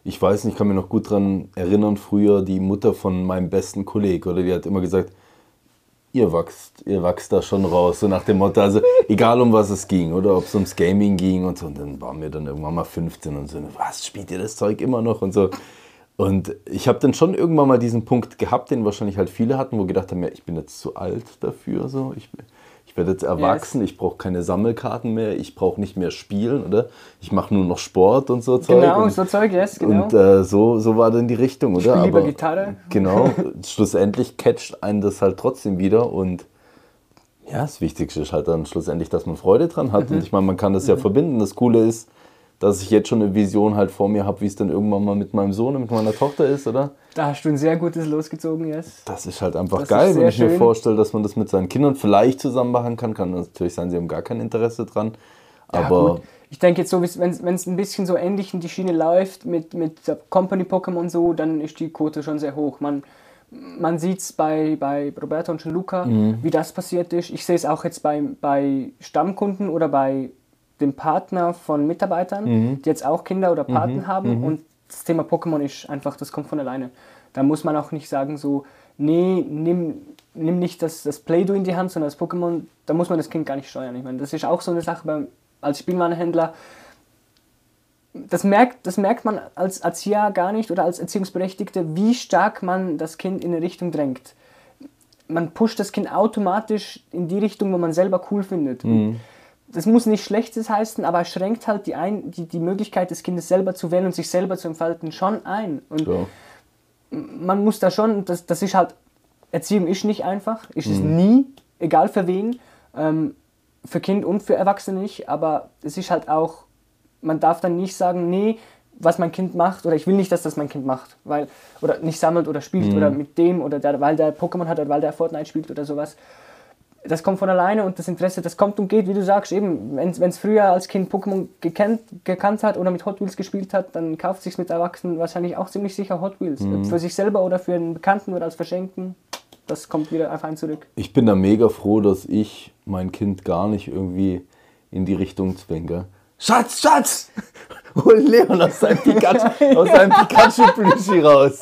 Ich weiß nicht, ich kann mich noch gut daran erinnern, früher die Mutter von meinem besten Kollegen, oder die hat immer gesagt, ihr wachst, ihr wachst da schon raus, so nach dem Motto, also egal um was es ging, oder ob es ums Gaming ging und so, und dann waren wir dann irgendwann mal 15 und so, was, spielt ihr das Zeug immer noch und so. Und ich habe dann schon irgendwann mal diesen Punkt gehabt, den wahrscheinlich halt viele hatten, wo gedacht haben, ja, ich bin jetzt zu alt dafür, so, ich, ich werde jetzt erwachsen, ich brauche keine Sammelkarten mehr, ich brauche nicht mehr spielen, oder? Ich mache nur noch Sport und so Zeug. Genau, und, so Zeug, yes, genau. und äh, so, so war dann die Richtung, oder? spiel lieber Gitarre. Genau, schlussendlich catcht einen das halt trotzdem wieder und ja, das Wichtigste ist halt dann schlussendlich, dass man Freude dran hat. Mhm. Und ich meine, man kann das ja verbinden. Das Coole ist, dass ich jetzt schon eine Vision halt vor mir habe, wie es dann irgendwann mal mit meinem Sohn und mit meiner Tochter ist, oder? Da hast du ein sehr gutes losgezogen, yes. Das ist halt einfach Das geil, wenn ich mir schön. vorstelle, dass man das mit seinen Kindern vielleicht zusammen machen kann. Kann natürlich sein, sie haben gar kein Interesse dran. Ja, Aber gut. Ich denke jetzt so, wenn es ein bisschen so ähnlich in die Schiene läuft mit, mit der Company Pokémon so, dann ist die Quote schon sehr hoch. Man, man sieht es bei, bei Roberto und Gianluca, Mhm. wie das passiert ist. Ich sehe es auch jetzt bei, bei Stammkunden oder bei dem Partner von Mitarbeitern, Mhm. die jetzt auch Kinder oder Paten haben. Und das Thema Pokémon ist einfach, das kommt von alleine. Da muss man auch nicht sagen so, nee, nimm, nimm nicht das, das Play-Doh in die Hand, sondern das Pokémon, da muss man das Kind gar nicht steuern. Ich meine, das ist auch so eine Sache beim, als Spielwarenhändler. Das merkt, das merkt man als Erzieher gar nicht oder als Erziehungsberechtigte, wie stark man das Kind in eine Richtung drängt. Man pusht das Kind automatisch in die Richtung, wo man selber cool findet. Und Das muss nicht Schlechtes heißen, aber es schränkt halt die, ein, die, die Möglichkeit des Kindes selber zu wählen und sich selber zu entfalten schon ein. Und so. man muss da schon, das, das ist halt, Erziehung ist nicht einfach, ist es nie, egal für wen, ähm, für Kind und für Erwachsene nicht, aber es ist halt auch, man darf dann nicht sagen, nee, was mein Kind macht, oder ich will nicht, dass das mein Kind macht, weil, oder nicht sammelt oder spielt oder mit dem, oder der, weil der Pokémon hat oder weil der Fortnite spielt oder sowas. Das kommt von alleine und das Interesse, das kommt und geht, wie du sagst, eben, wenn es früher als Kind Pokémon gekannt, gekannt hat oder mit Hot Wheels gespielt hat, dann kauft sich mit Erwachsenen wahrscheinlich auch ziemlich sicher Hot Wheels. Mhm. Für sich selber oder für einen Bekannten oder als Verschenken. Das kommt wieder auf einen zurück. Ich bin da mega froh, dass ich mein Kind gar nicht irgendwie in die Richtung zwinge. Schatz, Schatz! Hol Leon aus seinem Pikachu, aus seinem Pikachu-Plüschi raus.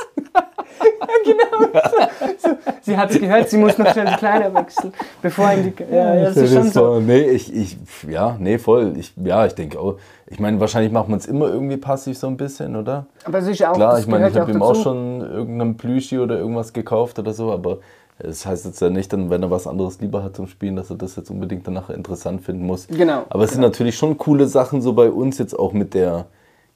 Sie hat es gehört, sie muss noch schnell die Kleider wechseln, bevor in die. Ja, ja, das ist schon so. Nee, ich, ich, ja, nee, voll. Ich, ja, ich denke auch. Ich meine, wahrscheinlich macht man es immer irgendwie passiv so ein bisschen, oder? Aber es ist ja auch Klar, ich meine, ich habe ja ihm auch schon irgendeinen Plüschi oder irgendwas gekauft oder so, aber es heißt jetzt ja nicht, wenn er was anderes lieber hat zum Spielen, dass er das jetzt unbedingt danach interessant finden muss. Genau, Aber es sind natürlich schon coole Sachen so bei uns jetzt auch mit der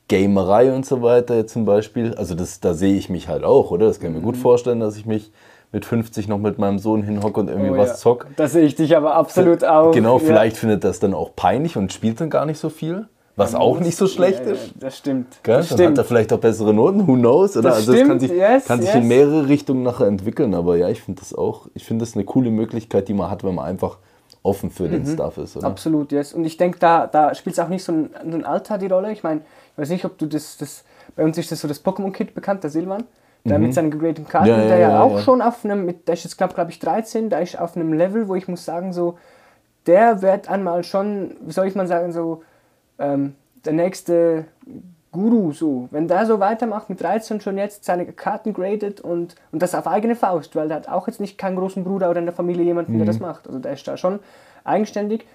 Gamerei und so weiter jetzt zum Beispiel. Also das, da sehe ich mich halt auch, oder? Das kann ich mir Mhm. gut vorstellen, dass ich mich mit 50 noch mit meinem Sohn hinhocke und irgendwie Oh was ja. zock. Da sehe ich dich aber absolut auch. Genau, Ja. vielleicht findet das dann auch peinlich und spielt dann gar nicht so viel. Was auch nicht so schlecht Ja, ist. ja, das stimmt. Gell? Das Dann hat stimmt. er vielleicht auch bessere Noten, who knows? Oder? Das also es kann stimmt, sich, yes, kann sich yes. in mehrere Richtungen nachher entwickeln, aber ja, ich finde das auch, ich finde das eine coole Möglichkeit, die man hat, wenn man einfach offen für Mhm. den Stuff ist. Oder? Absolut, yes. Und ich denke, da, da spielt es auch nicht so ein, so ein Alter die Rolle. Ich meine, ich weiß nicht, ob du das, das bei uns ist das so das Pokémon-Kit bekannt, der Silvan. Der mit seinen gegradeten Karten, Mhm. Ja, der ja, ja, auch schon auf einem, mit, der ist jetzt glaube glaub ich 13, der ist auf einem Level, wo ich muss sagen, so, der wird einmal schon, wie soll ich mal sagen, so, ähm, der nächste Guru, so. Wenn der so weitermacht mit 13 schon jetzt seine Karten gradet und, und das auf eigene Faust, weil der hat auch jetzt nicht keinen großen Bruder oder in der Familie jemanden, der das macht. Also der ist da schon eigenständig.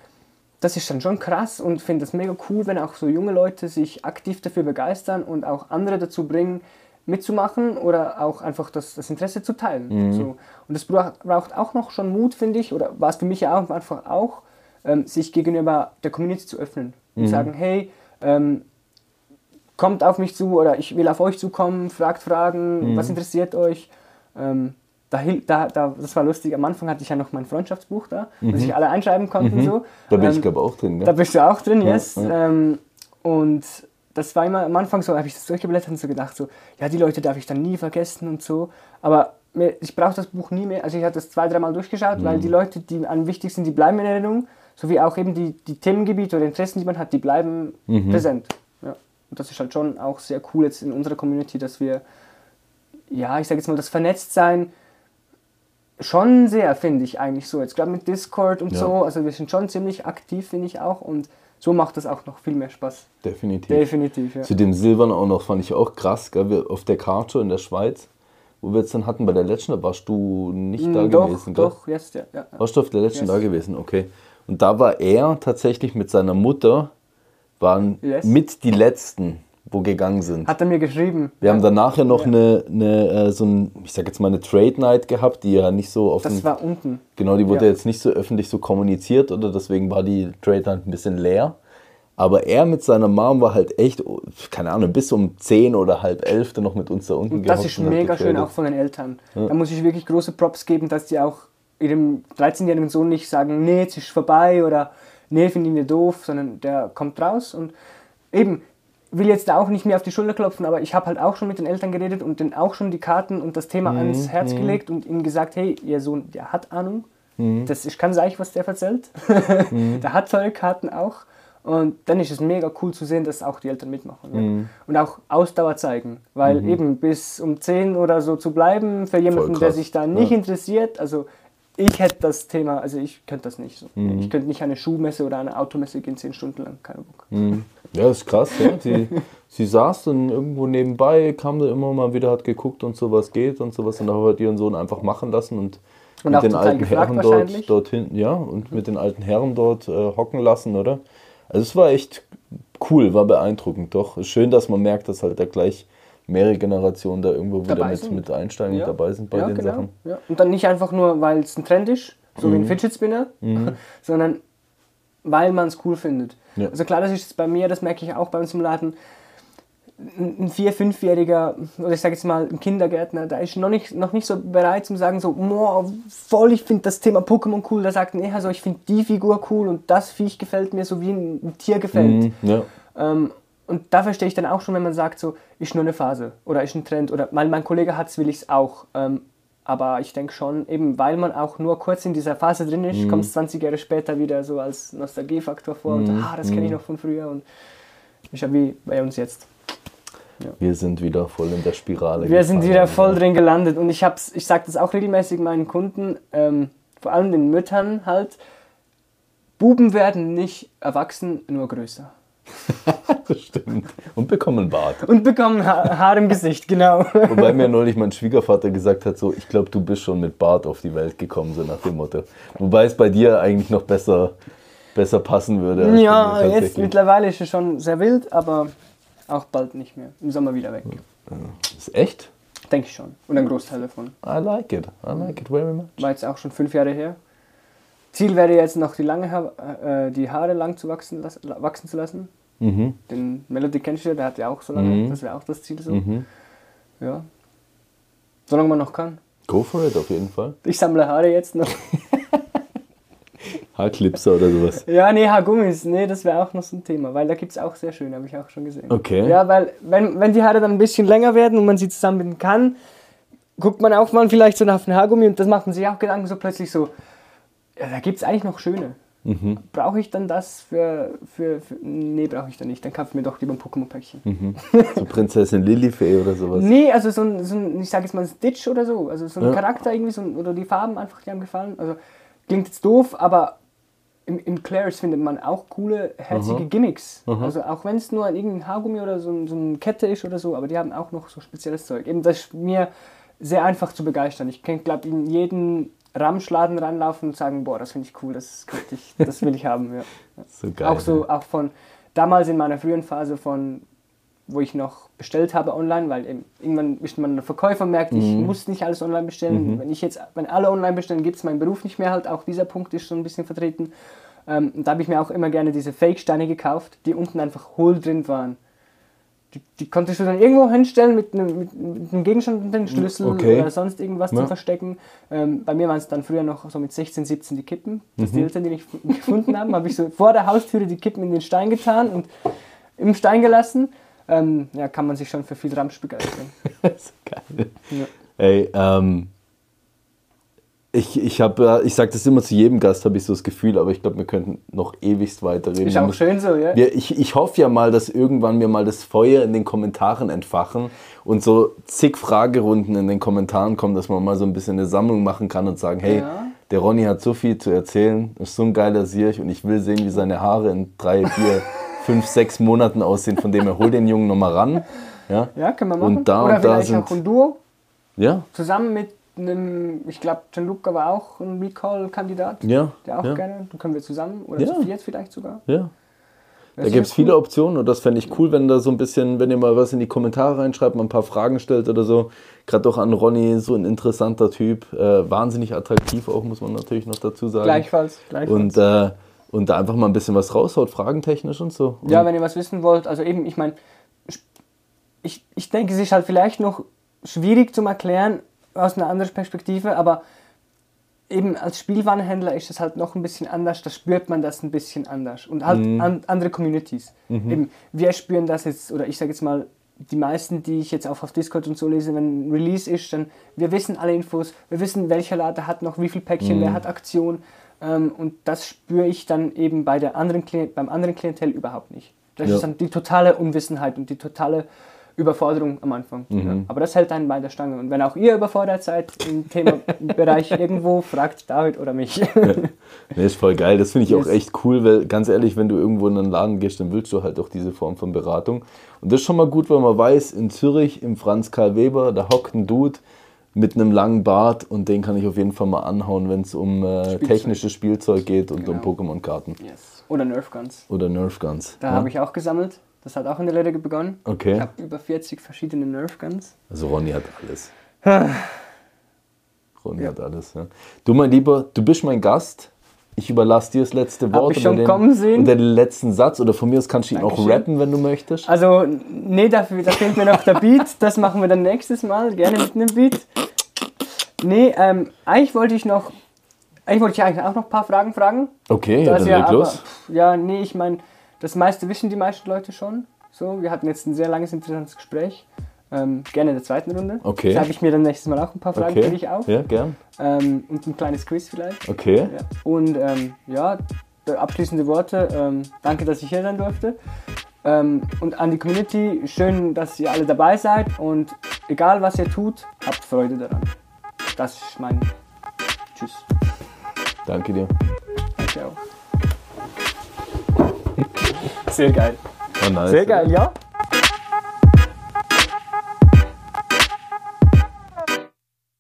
Das ist dann schon krass und finde das mega cool, wenn auch so junge Leute sich aktiv dafür begeistern und auch andere dazu bringen, mitzumachen oder auch einfach das, das Interesse zu teilen. So. Und das braucht, braucht auch noch schon Mut, finde ich, oder war es für mich ja auch einfach auch, ähm, sich gegenüber der Community zu öffnen und sagen, hey, ähm, kommt auf mich zu oder ich will auf euch zukommen, fragt Fragen, was interessiert euch. Ähm, da, da, da, das war lustig, am Anfang hatte ich ja noch mein Freundschaftsbuch da, wo sich alle einschreiben konnten. So. Da bin ich, Ähm, glaube ich, auch drin. da Gell? bist du auch drin, yes. ja. Ähm, und das war immer am Anfang so, habe ich das durchgeblättert und so gedacht, so, ja, die Leute darf ich dann nie vergessen und so. Aber ich brauche das Buch nie mehr. Also ich hatte das zwei, dreimal durchgeschaut, weil die Leute, die am wichtig sind, die bleiben in Erinnerung. Sowie auch eben die, die Themengebiete oder Interessen, die man hat, die bleiben präsent. Ja. Und das ist halt schon auch sehr cool jetzt in unserer Community, dass wir, ja, ich sage jetzt mal, das Vernetztsein schon sehr, finde ich eigentlich so. Jetzt gerade mit Discord und Ja. so, also wir sind schon ziemlich aktiv, finde ich auch. Und so macht das auch noch viel mehr Spaß. Definitiv. Definitiv, ja. Zu dem Silbern auch noch, fand ich auch krass, gell? Wir auf der Karte in der Schweiz, wo wir jetzt dann hatten bei der letzten, da warst du nicht da Mm, doch, gewesen, gell? doch, yes, ja, ja. Warst du auf der letzten Yes. da gewesen? Okay. Und da war er tatsächlich mit seiner Mutter, waren Yes. mit die letzten, wo gegangen sind. Hat er mir geschrieben. Wir haben danach ja noch Ja. eine, eine äh, so ein, ich sag jetzt mal eine Trade Night gehabt, die ja nicht so offen, Das war unten. genau, die wurde ja. jetzt nicht so öffentlich so kommuniziert oder deswegen war die Trade Night ein bisschen leer. Aber er mit seiner Mom war halt echt, oh, keine Ahnung, bis um 10 oder halb 11 dann noch mit uns da unten Und das ist mega schön auch von den Eltern. Da muss ich wirklich große Props geben, dass die auch ihrem 13-jährigen Sohn nicht sagen, nee, jetzt ist vorbei oder nee, finde ihn wir doof, sondern der kommt raus und eben, will jetzt da auch nicht mehr auf die Schulter klopfen, aber ich habe halt auch schon mit den Eltern geredet und denen auch schon die Karten und das Thema ans Herz gelegt und ihnen gesagt, hey, ihr Sohn, der hat Ahnung, das ist kann sein, was der erzählt, der hat tolle Karten auch und dann ist es mega cool zu sehen, dass auch die Eltern mitmachen ja. und auch Ausdauer zeigen, weil eben bis um 10 oder so zu bleiben für jemanden, der sich da nicht Ja. interessiert, also ich hätte das Thema, also ich könnte das nicht so. Ich könnte nicht eine Schuhmesse oder eine Automesse gehen, 10 Stunden lang, keine Bock. Ja, das ist krass. Ja. Sie, sie saß dann irgendwo nebenbei, kam dann immer mal wieder, hat geguckt und so, was geht und sowas. Und dann hat ihren Sohn einfach machen lassen und, Und mit den alten Herren dort, dort hinten, ja, und mit den alten Herren dort äh, hocken lassen, oder? Also es war echt cool, war beeindruckend, doch. Schön, dass man merkt, dass halt da gleich mehrere Generationen da irgendwo wieder Dabei mit, sind. mit einsteigen und dabei sind bei ja, den genau. Sachen. Ja. Und dann nicht einfach nur, weil es ein Trend ist, so wie Mhm. ein Fidget Spinner, sondern weil man es cool findet. Ja. Also klar, das ist bei mir, das merke ich auch bei uns im Laden, ein vier-, fünfjähriger, oder ich sage jetzt mal ein Kindergärtner, der ist noch nicht, noch nicht so bereit zum sagen so, "Moa, voll, ich finde das Thema Pokémon cool. Der sagt, nee, also ich finde die Figur cool und das Viech gefällt mir, so wie ein, ein Tier gefällt. Mhm, ja. Ähm, und da verstehe ich dann auch schon, wenn man sagt, so, ist nur eine Phase oder ist ein Trend oder weil mein Kollege hat es, will ich es auch. Ähm, Aber ich denke schon, eben weil man auch nur kurz in dieser Phase drin ist, kommt es 20 Jahre später wieder so als Nostalgiefaktor vor und ah, das kenne ich noch von früher und ist ja wie bei uns jetzt. Wir sind wieder voll in der Spirale. Wir sind gefangen. wieder voll drin gelandet und ich hab's, ich sage das auch regelmäßig meinen Kunden, ähm, vor allem den Müttern halt, Buben werden nicht erwachsen, nur größer. Das stimmt. Und bekommen Bart. Und bekommen ha Haar im Gesicht, genau. Wobei mir neulich mein Schwiegervater gesagt hat, so, ich glaube, du bist schon mit Bart auf die Welt gekommen, so nach dem Motto. Wobei es bei dir eigentlich noch besser, besser passen würde. Ja, jetzt mittlerweile ist es schon sehr wild, aber auch bald nicht mehr. Im Sommer wieder weg. Ist echt? Denke ich schon. Und ein Großteil davon. I like it. I like it very much. War jetzt auch schon fünf Jahre her. Ziel wäre jetzt noch die, lange ha äh, die Haare lang zu wachsen, wachsen zu lassen. Mhm. Den Melody kennst du ja, der hat ja auch so lange. Mhm. Das wäre auch das Ziel so. Mhm. Ja. Solange man noch kann. Go for it, auf jeden Fall. Ich sammle Haare jetzt noch. Haarclipser oder sowas. Ja, nee, Haargummis, nee, das wäre auch noch so ein Thema, weil da gibt es auch sehr schön, habe ich auch schon gesehen. Okay. Ja, weil wenn, wenn die Haare dann ein bisschen länger werden und man sie zusammenbinden kann, guckt man auch mal vielleicht so nach einem Haargummi und das macht man sich auch Gedanken so plötzlich so, ja, da gibt es eigentlich noch schöne. Mhm. Brauche ich dann das für, für, für nee, brauche ich dann nicht, dann kaufe ich mir doch lieber ein Pokémon-Päckchen. Mhm. So Prinzessin Lilifee oder sowas. Nee, also so ein, so ein ich sage jetzt mal Stitch oder so, also so ein Ja. Charakter irgendwie, so ein, oder die Farben einfach, die haben gefallen. Also klingt jetzt doof, aber im, im Clairs findet man auch coole, herzige Gimmicks. Also auch wenn es nur ein irgendein Haargummi oder so, so eine Kette ist oder so, aber die haben auch noch so spezielles Zeug. Eben das ist mir sehr einfach zu begeistern. Ich kann, glaube in jeden Ramschladen ranlaufen und sagen, boah, das finde ich cool, das, könnte ich, das will ich haben. Ja. So geil. Auch so, auch von damals in meiner frühen Phase von, wo ich noch bestellt habe online, weil eben, irgendwann ist man ein Verkäufer merkt, ich muss nicht alles online bestellen. Wenn ich jetzt, wenn alle online bestellen, gibt es meinen Beruf nicht mehr halt. Auch dieser Punkt ist so ein bisschen vertreten. Ähm, und da habe ich mir auch immer gerne diese Fake-Steine gekauft, die unten einfach hohl drin waren. Die, die konntest du dann irgendwo hinstellen mit einem, mit, mit einem Gegenstand und den Schlüssel Okay. oder sonst irgendwas Ja. zum Verstecken. Ähm, bei mir waren es dann früher noch so mit 16, 17 die Kippen. Das Mhm. die Eltern, die nicht gefunden haben, habe ich so vor der Haustüre die Kippen in den Stein getan und im Stein gelassen. Ähm, ja, kann man sich schon für viel Ramsch begeistern. so geil. Ja. Ey, ähm, ich, ich habe, ich sage das immer zu jedem Gast, habe ich so das Gefühl, aber ich glaube, wir könnten noch ewigst weiterreden. Ist auch schön so, ja? Wir, ich, ich hoffe ja mal, dass irgendwann wir mal das Feuer in den Kommentaren entfachen und so zig Fragerunden in den Kommentaren kommen, dass man mal so ein bisschen eine Sammlung machen kann und sagen, hey, Ja. der Ronny hat so viel zu erzählen, ist so ein geiler Sirch und ich will sehen, wie seine Haare in drei, vier, fünf, sechs Monaten aussehen, von dem er hol den Jungen nochmal ran. Ja, Ja, können wir machen. Und da Oder und da sind- auch ein Duo ja, zusammen mit einem, ich glaube, Gianluca war auch ein Recall-Kandidat. ja. Der auch ja, gerne, dann können wir zusammen, oder Ja. zu viert vielleicht sogar. ja. Das Da gibt es ja viele cool. Optionen und das fände ich cool, wenn da so ein bisschen, wenn ihr mal was in die Kommentare reinschreibt, mal ein paar Fragen stellt oder so. Gerade auch an Ronny, so ein interessanter Typ, äh, wahnsinnig attraktiv auch, muss man natürlich noch dazu sagen. Gleichfalls, gleichfalls. Und, äh, und da einfach mal ein bisschen was raushaut, fragentechnisch und so. Und Ja, wenn ihr was wissen wollt, also eben, ich meine, ich, ich denke, es ist halt vielleicht noch schwierig zum Erklären aus einer anderen Perspektive, aber eben als Spielwarenhändler ist es halt noch ein bisschen anders, da spürt man das ein bisschen anders. Und halt an, andere Communities. Eben, wir spüren das jetzt, oder ich sage jetzt mal, die meisten, die ich jetzt auch auf Discord und so lese, wenn ein Release ist, dann wir wissen alle Infos, wir wissen, welcher Lader hat noch wie viel Päckchen, wer hat Aktion. Ähm, und das spüre ich dann eben bei der anderen Klient, beim anderen Klientel überhaupt nicht. Das Ja. ist dann die totale Unwissenheit und die totale Überforderung am Anfang. Ja. Aber das hält einen bei der Stange. Und wenn auch ihr überfordert seid im Themenbereich irgendwo, fragt David oder mich. Nee, ist voll geil. Das finde ich auch Yes. echt cool, weil ganz ehrlich, wenn du irgendwo in einen Laden gehst, dann willst du halt auch diese Form von Beratung. Und das ist schon mal gut, weil man weiß, in Zürich, im Franz Karl Weber, da hockt ein Dude mit einem langen Bart und den kann ich auf jeden Fall mal anhauen, wenn es um äh, Spielzeug. technisches Spielzeug geht und um Genau. Pokémon-Karten. yes. Oder Nerf Guns. Oder Nerf Guns. Da ja? habe ich auch gesammelt. Das hat auch in der Lehre begonnen. Okay. Ich habe über 40 verschiedene Nerf Guns. Also Ronny hat alles. Ronny hat alles. Ja. Du, mein Lieber, du bist mein Gast. Ich überlasse dir das letzte Wort ich schon den, kommen sehen. oder den letzten Satz. Oder von mir aus kannst du ihn auch Dankeschön. rappen, wenn du möchtest. Also, nee, dafür, da fehlt mir noch der Beat. Das machen wir dann nächstes Mal. Gerne mit einem Beat. Nee, ähm, eigentlich wollte ich noch. Eigentlich wollte ich eigentlich auch noch ein paar Fragen fragen. Okay, ja, Das dann ja, leg los. ja, nee, ich meine, das meiste wissen die meisten Leute schon. So, wir hatten jetzt ein sehr langes, interessantes Gespräch. Ähm, gerne in der zweiten Runde. Okay. Da habe ich mir dann nächstes Mal auch ein paar Fragen für Okay. dich auf. Ja, gern. Ähm, und ein kleines Quiz vielleicht. Okay. Ja. Und ähm, ja, abschließende Worte. Ähm, danke, dass ich hier sein durfte. Ähm, und an die Community, schön, dass ihr alle dabei seid. Und egal, was ihr tut, habt Freude daran. Das ist mein Tschüss. Danke dir. Danke auch. Sehr geil. War nice. Sehr geil, ja.